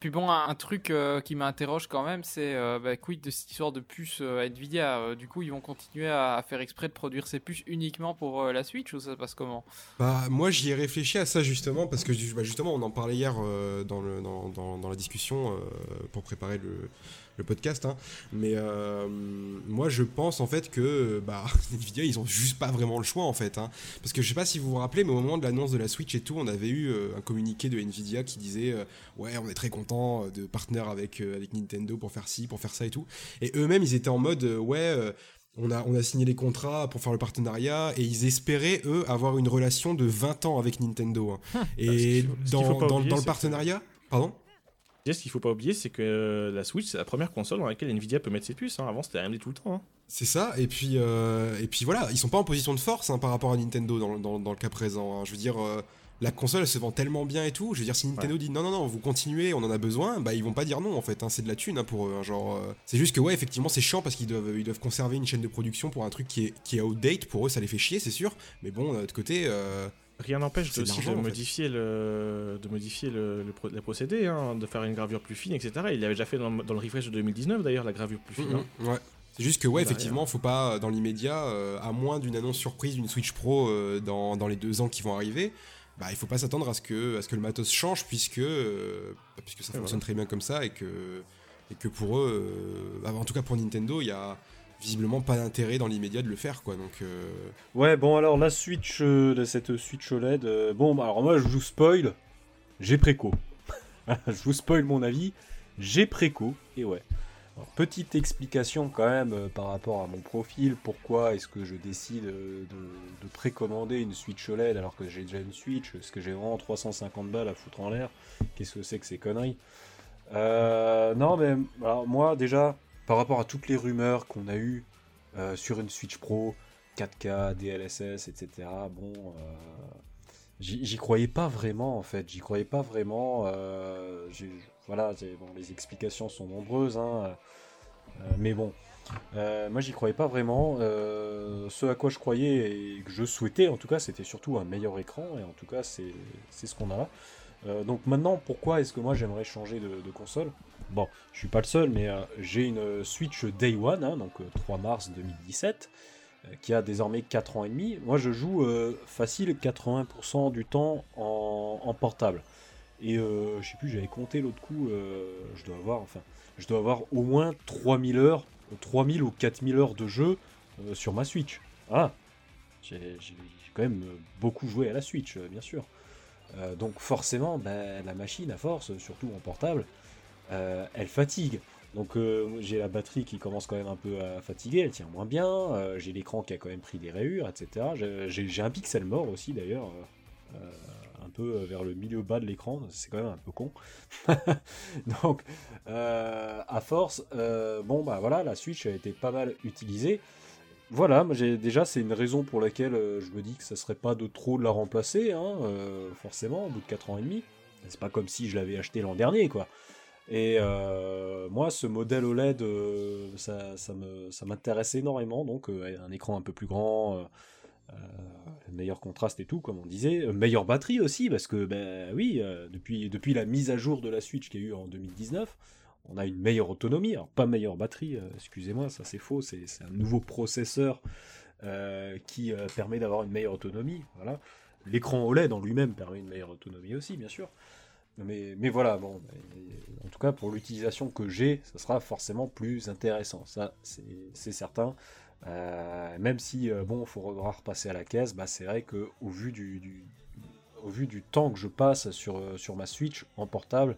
Puis bon, un, truc euh, qui m'interroge quand même, c'est euh, bah, quid de cette histoire de puce euh, Nvidia? Du coup, ils vont continuer à, faire exprès de produire ces puces uniquement pour la Switch ou ça se passe comment? Bah moi, j'y ai réfléchi à ça justement parce que bah, justement, on en parlait hier dans, la discussion pour préparer le, le podcast. Hein. Mais euh, moi, je pense en fait que bah, Nvidia, ils ont juste pas vraiment le choix en fait. Hein. Parce que je sais pas si vous vous rappelez, mais au moment de l'annonce de la Switch et tout, on avait eu euh, un communiqué de Nvidia qui disait euh, Ouais, on est très content de partenaire avec, avec Nintendo pour faire ci, pour faire ça et tout. Et eux-mêmes, ils étaient en mode Ouais. On a, on a, signé les contrats pour faire le partenariat et ils espéraient, eux, avoir une relation de 20 ans avec Nintendo. Hein. et dans, dans, dans le partenariat. Pardon? Ce qu'il faut pas oublier, c'est que euh, la Switch, c'est la première console dans laquelle Nvidia peut mettre ses puces. Hein. Avant, c'était AMD tout le temps. Hein. C'est ça, et puis, euh, et puis voilà, ils sont pas en position de force hein, par rapport à Nintendo dans, dans, le cas présent. Je veux dire, euh, la console elle se vend tellement bien et tout. Je veux dire, si Nintendo dit non, non, non, vous continuez, on en a besoin, bah ils vont pas dire non en fait. c'est de la thune pour eux. genre, c'est juste que ouais, effectivement, c'est chiant parce qu'ils doivent, ils doivent conserver une chaîne de production pour un truc qui est, qui est outdate. Pour eux, ça les fait chier, c'est sûr. Mais bon, de l'autre côté. Rien n'empêche de, de, modifier le, de modifier le, les procédés, hein, de faire une gravure plus fine, etc. Il l'avait déjà fait dans, le refresh de 2019 d'ailleurs, la gravure plus fine. Hein. Ouais. C'est juste que ouais, effectivement, faut pas dans l'immédiat, euh, à moins d'une annonce surprise d'une Switch Pro euh, dans, dans, les deux ans qui vont arriver, bah il faut pas s'attendre à ce que à ce que le matos change puisque euh, puisque ça fonctionne très bien comme ça et que et que pour eux, en tout cas pour Nintendo, il y a visiblement pas d'intérêt dans l'immédiat de le faire quoi donc euh. ouais bon alors la Switch euh, cette Switch OLED euh, bon bah, alors moi je vous spoil. J'ai préco. Je vous spoil mon avis. J'ai préco et ouais. Petite explication quand même par rapport à mon profil. Pourquoi est-ce que je décide de, de, précommander une Switch OLED alors que j'ai déjà une Switch? Est-ce que j'ai vraiment 350 balles à foutre en l'air? Qu'est-ce que c'est que ces conneries? Non mais alors moi déjà par rapport à toutes les rumeurs qu'on a eues euh, sur une Switch Pro, 4K, DLSS, etc. Bon, euh, j'y croyais pas vraiment en fait. J'y croyais pas vraiment. Euh, voilà, les explications sont nombreuses, hein, mais bon. moi j'y croyais pas vraiment. ce à quoi je croyais et que je souhaitais en tout cas c'était surtout un meilleur écran et en tout cas c'est ce qu'on a. donc maintenant pourquoi est-ce que moi j'aimerais changer de console? Bon, je suis pas le seul, mais euh, j'ai une Switch Day One, hein, donc 3 euh, mars 2017, euh, qui a désormais 4 ans et demi. Moi, je joue facile 80% du temps en, portable. Et je sais plus, j'avais compté l'autre coup, je dois avoir, enfin, je dois avoir au moins 3000 heures, 3000 ou 4000 heures de jeu sur ma Switch. Ah, j'ai quand même beaucoup joué à la Switch, bien sûr. donc forcément, ben, la machine à force, surtout en portable, euh, elle fatigue. Donc euh, j'ai la batterie qui commence quand même un peu à fatiguer, elle tient moins bien, euh, j'ai l'écran qui a quand même pris des rayures, etc. J'ai un pixel mort aussi d'ailleurs, un peu vers le milieu bas de l'écran, c'est quand même un peu con. Donc à force, bon bah voilà, la Switch a été pas mal utilisée. voilà, déjà c'est une raison pour laquelle je me dis que ça serait pas de trop de la remplacer, hein, forcément, au bout de 4 ans et demi. C'est pas comme si je l'avais acheté l'an dernier, quoi. Et moi, ce modèle OLED, ça, ça, m'intéresse énormément. Donc, un écran un peu plus grand, meilleur contraste et tout, comme on disait. meilleure batterie aussi, parce que, ben oui, depuis, depuis la mise à jour de la Switch qu'il y a eu en 2019, on a une meilleure autonomie. Alors, pas meilleure batterie, excusez-moi, ça c'est faux, c'est un nouveau processeur qui permet d'avoir une meilleure autonomie. Voilà. L'écran OLED en lui-même permet une meilleure autonomie aussi, bien sûr. Mais, voilà, bon, en tout cas pour l'utilisation que j'ai, ça sera forcément plus intéressant. Ça, c'est certain. Euh, même si, euh, bon, il faudra repasser à la caisse, bah, c'est vrai que au vu du, temps que je passe sur, euh, sur ma Switch en portable,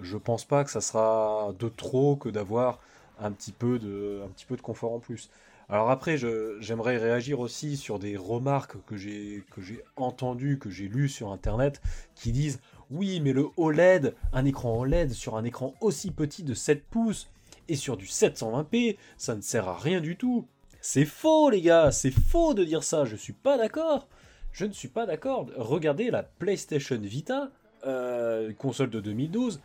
je pense pas que ça sera de trop que d'avoir un petit peu de un petit peu de confort en plus. Alors après, j'aimerais réagir aussi sur des remarques que j'ai que j'ai entendues, que j'ai lues sur internet, qui disent oui, mais le OLED, un écran OLED sur un écran aussi petit de 7 pouces et sur du 720p, ça ne sert à rien du tout. C'est faux, les gars, c'est faux de dire ça, je suis pas d'accord. Je ne suis pas d'accord. Regardez la PlayStation Vita, euh, console de 2012,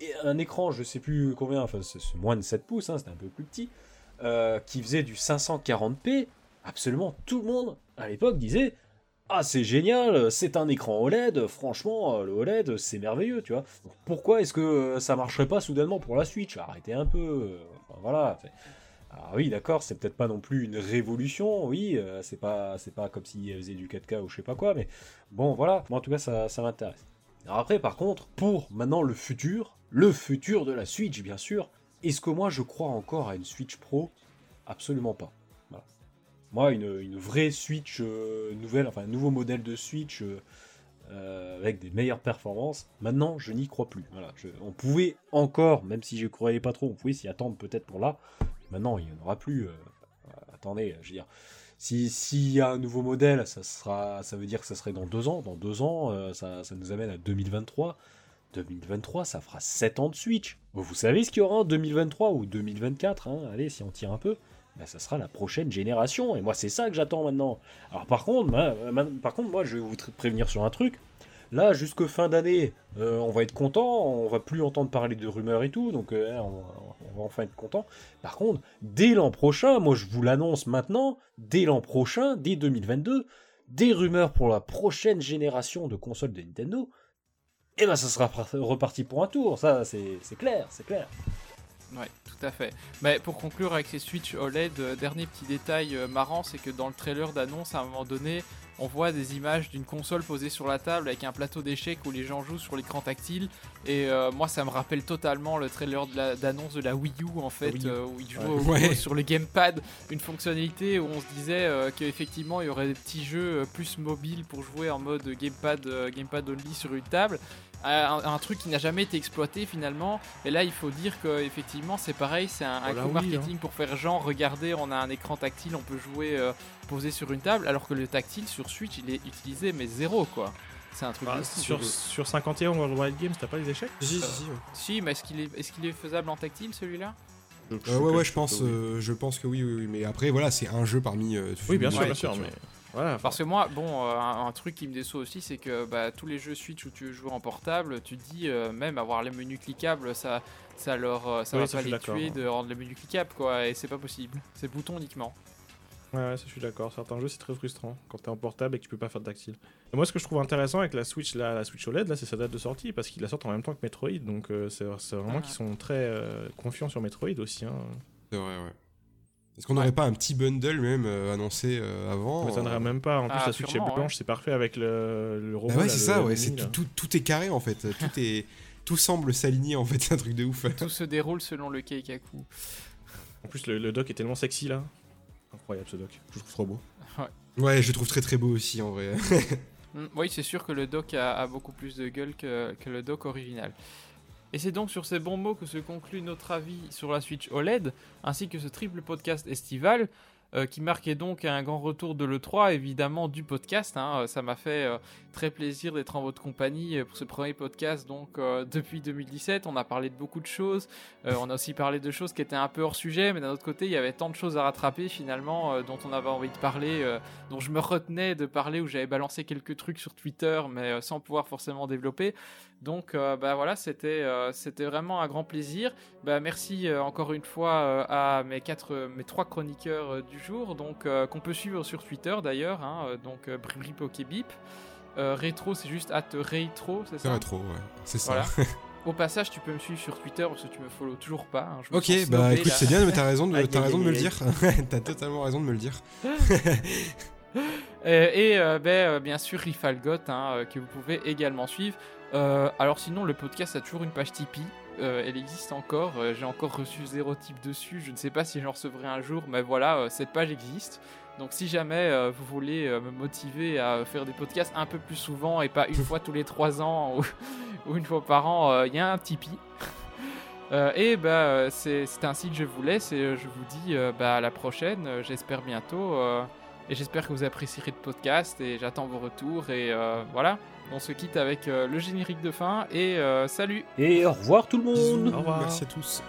et un écran, je sais plus combien, enfin c'est moins de 7 pouces, hein, c'était un peu plus petit, euh, qui faisait du 540p. Absolument tout le monde à l'époque disait ah c'est génial, c'est un écran OLED, franchement euh, le OLED c'est merveilleux, tu vois. pourquoi est-ce que euh, ça marcherait pas soudainement pour la Switch? Arrêtez un peu, euh, voilà. Ah oui d'accord, c'est peut-être pas non plus une révolution, oui, c'est pas pas comme s'il faisait du 4K ou je sais pas quoi, mais bon voilà, moi en tout cas ça, ça m'intéresse. Alors après par contre, pour maintenant le futur, le futur de la Switch bien sûr, est-ce que moi je crois encore à une Switch Pro? Absolument pas. Moi, une, vraie Switch euh, nouvelle, enfin un nouveau modèle de Switch euh, euh, avec des meilleures performances, maintenant je n'y crois plus. Voilà, on pouvait encore, même si je ne croyais pas trop, on pouvait s'y attendre peut-être pour là. Maintenant, il n'y en aura plus. attendez, je veux dire. S'il y a un nouveau modèle, ça, sera, ça veut dire que ça serait dans deux ans. Dans deux ans, ça, ça, nous amène à 2023. 2023, ça fera 7 ans de Switch. Vous savez ce qu'il y aura en 2023 ou 2024, hein allez, si on tire un peu. Ben, ça sera la prochaine génération. Et moi, c'est ça que j'attends maintenant. Alors, par contre, par contre, moi, je vais vous prévenir sur un truc. Là, jusque fin d'année, euh, on va être content, on va plus entendre parler de rumeurs et tout, donc euh, on, va enfin être content. Par contre, dès l'an prochain, moi je vous l'annonce maintenant, dès l'an prochain, dès 2022, des rumeurs pour la prochaine génération de consoles de Nintendo, et eh ben ça sera reparti pour un tour, ça c'est clair, c'est clair. Ouais, tout à fait. Mais pour conclure avec ces Switch OLED, euh, dernier petit détail euh, marrant, c'est que dans le trailer d'annonce, à un moment donné, on voit des images d'une console posée sur la table avec un plateau d'échecs où les gens jouent sur l'écran tactile. Et euh, moi, ça me rappelle totalement le trailer d'annonce de, la Wii U en fait, où ils jouaient sur le gamepad, une fonctionnalité où on se disait qu'effectivement il y aurait des petits jeux plus mobiles pour jouer en mode gamepad, gamepad only sur une table un, truc qui n'a jamais été exploité finalement. Et là, il faut dire que effectivement, c'est pareil, c'est un, coup hein. marketing pour faire genre, regardez, on a un écran tactile, on peut jouer euh, posé sur une table, alors que le tactile sur Switch, il est utilisé mais zéro quoi. C'est un truc bah, sur, sur 51 World Wide Games, t'as pas les échecs Si, si, si. Si, mais est-ce qu'il est, est, qu'il est faisable en tactile celui-là? Euh, ouais, ouais, je pense, euh, je pense que oui, oui, oui, mais après, voilà, c'est un jeu parmi. oui, bien sûr, bien sûr, mais parce que moi, bon, euh, un, truc qui me déçoit aussi, c'est que bah, tous les jeux Switch où tu veux jouer en portable, tu dis euh, même avoir les menus cliquables, ça, ça leur, euh, ça va pas les tuer de rendre les menus cliquables, quoi. Et c'est pas possible. C'est bouton uniquement. Ouais, ouais, ça, je suis d'accord. Certains jeux, c'est très frustrant quand t'es en portable et que tu peux pas faire de tactile. moi, ce que je trouve intéressant avec la Switch, là, la Switch OLED, là, c'est sa date de sortie parce qu'ils la sortent en même temps que Metroid. Donc, c'est vraiment ah. qu'ils sont très confiants sur Metroid aussi. Hein. C'est vrai, ouais. Est-ce qu'on n'aurait pas un petit bundle même euh, annoncé euh, avant Ça n'aurait même pas. En plus, ah, la Switch est blanche, c'est parfait avec le, le robot. Bah ouais, c'est ça, ouais. tout, tout, est carré en fait. tout, est, tout semble s'aligner en fait. C'est un truc de ouf. Tout se déroule selon le Keikaku. En plus, le, doc est tellement sexy là. Incroyable ce doc. Je trouve trop beau. Ouais. ouais, je le trouve très très beau aussi en vrai. Mm, oui, c'est sûr que le doc a, a, beaucoup plus de gueule que, que le doc original. Et c'est donc sur ces bons mots que se conclut notre avis sur la Switch OLED, ainsi que ce triple podcast estival. euh, qui marquait donc un grand retour de l'E3, évidemment du podcast. Hein. Ça m'a fait euh, très plaisir d'être en votre compagnie euh, pour ce premier podcast. Donc depuis 2017, on a parlé de beaucoup de choses. on a aussi parlé de choses qui étaient un peu hors sujet, mais d'un autre côté, il y avait tant de choses à rattraper finalement dont on avait envie de parler, dont je me retenais de parler, où j'avais balancé quelques trucs sur Twitter, mais sans pouvoir forcément développer. Donc bah voilà, c'était c'était vraiment un grand plaisir. Bah, merci encore une fois à mes quatre mes trois chroniqueurs du jour, donc euh, qu'on peut suivre sur Twitter d'ailleurs, hein, euh, donc euh, Bribri rétro, c'est juste at Retro, c'est ça? Rétro, ouais, c'est ça. Au passage, tu peux me suivre sur Twitter parce que tu me follow toujours pas. Hein, ok, bah écoute, c'est bien, mais t'as raison, de, as raison de me le dire. t'as totalement raison de me le dire. et ben, bien sûr, Rifalgot, hein, que vous pouvez également suivre. Alors sinon, le podcast a toujours une page Tipeee. Euh, elle existe encore. Euh, j'ai encore reçu zéro type dessus. Je ne sais pas si j'en recevrai un jour, mais voilà, euh, cette page existe. Donc si jamais vous voulez me motiver à faire des podcasts un peu plus souvent et pas une fois tous les trois ans ou, une fois par an, il y a un Tipeee. et bah, c'est ainsi que je vous laisse et je vous dis bah, à la prochaine. j'espère bientôt. et j'espère que vous apprécierez le podcast et j'attends vos retours. Et voilà. On se quitte avec euh, le générique de fin et euh, salut. Et au revoir tout le monde. Au revoir. Merci à tous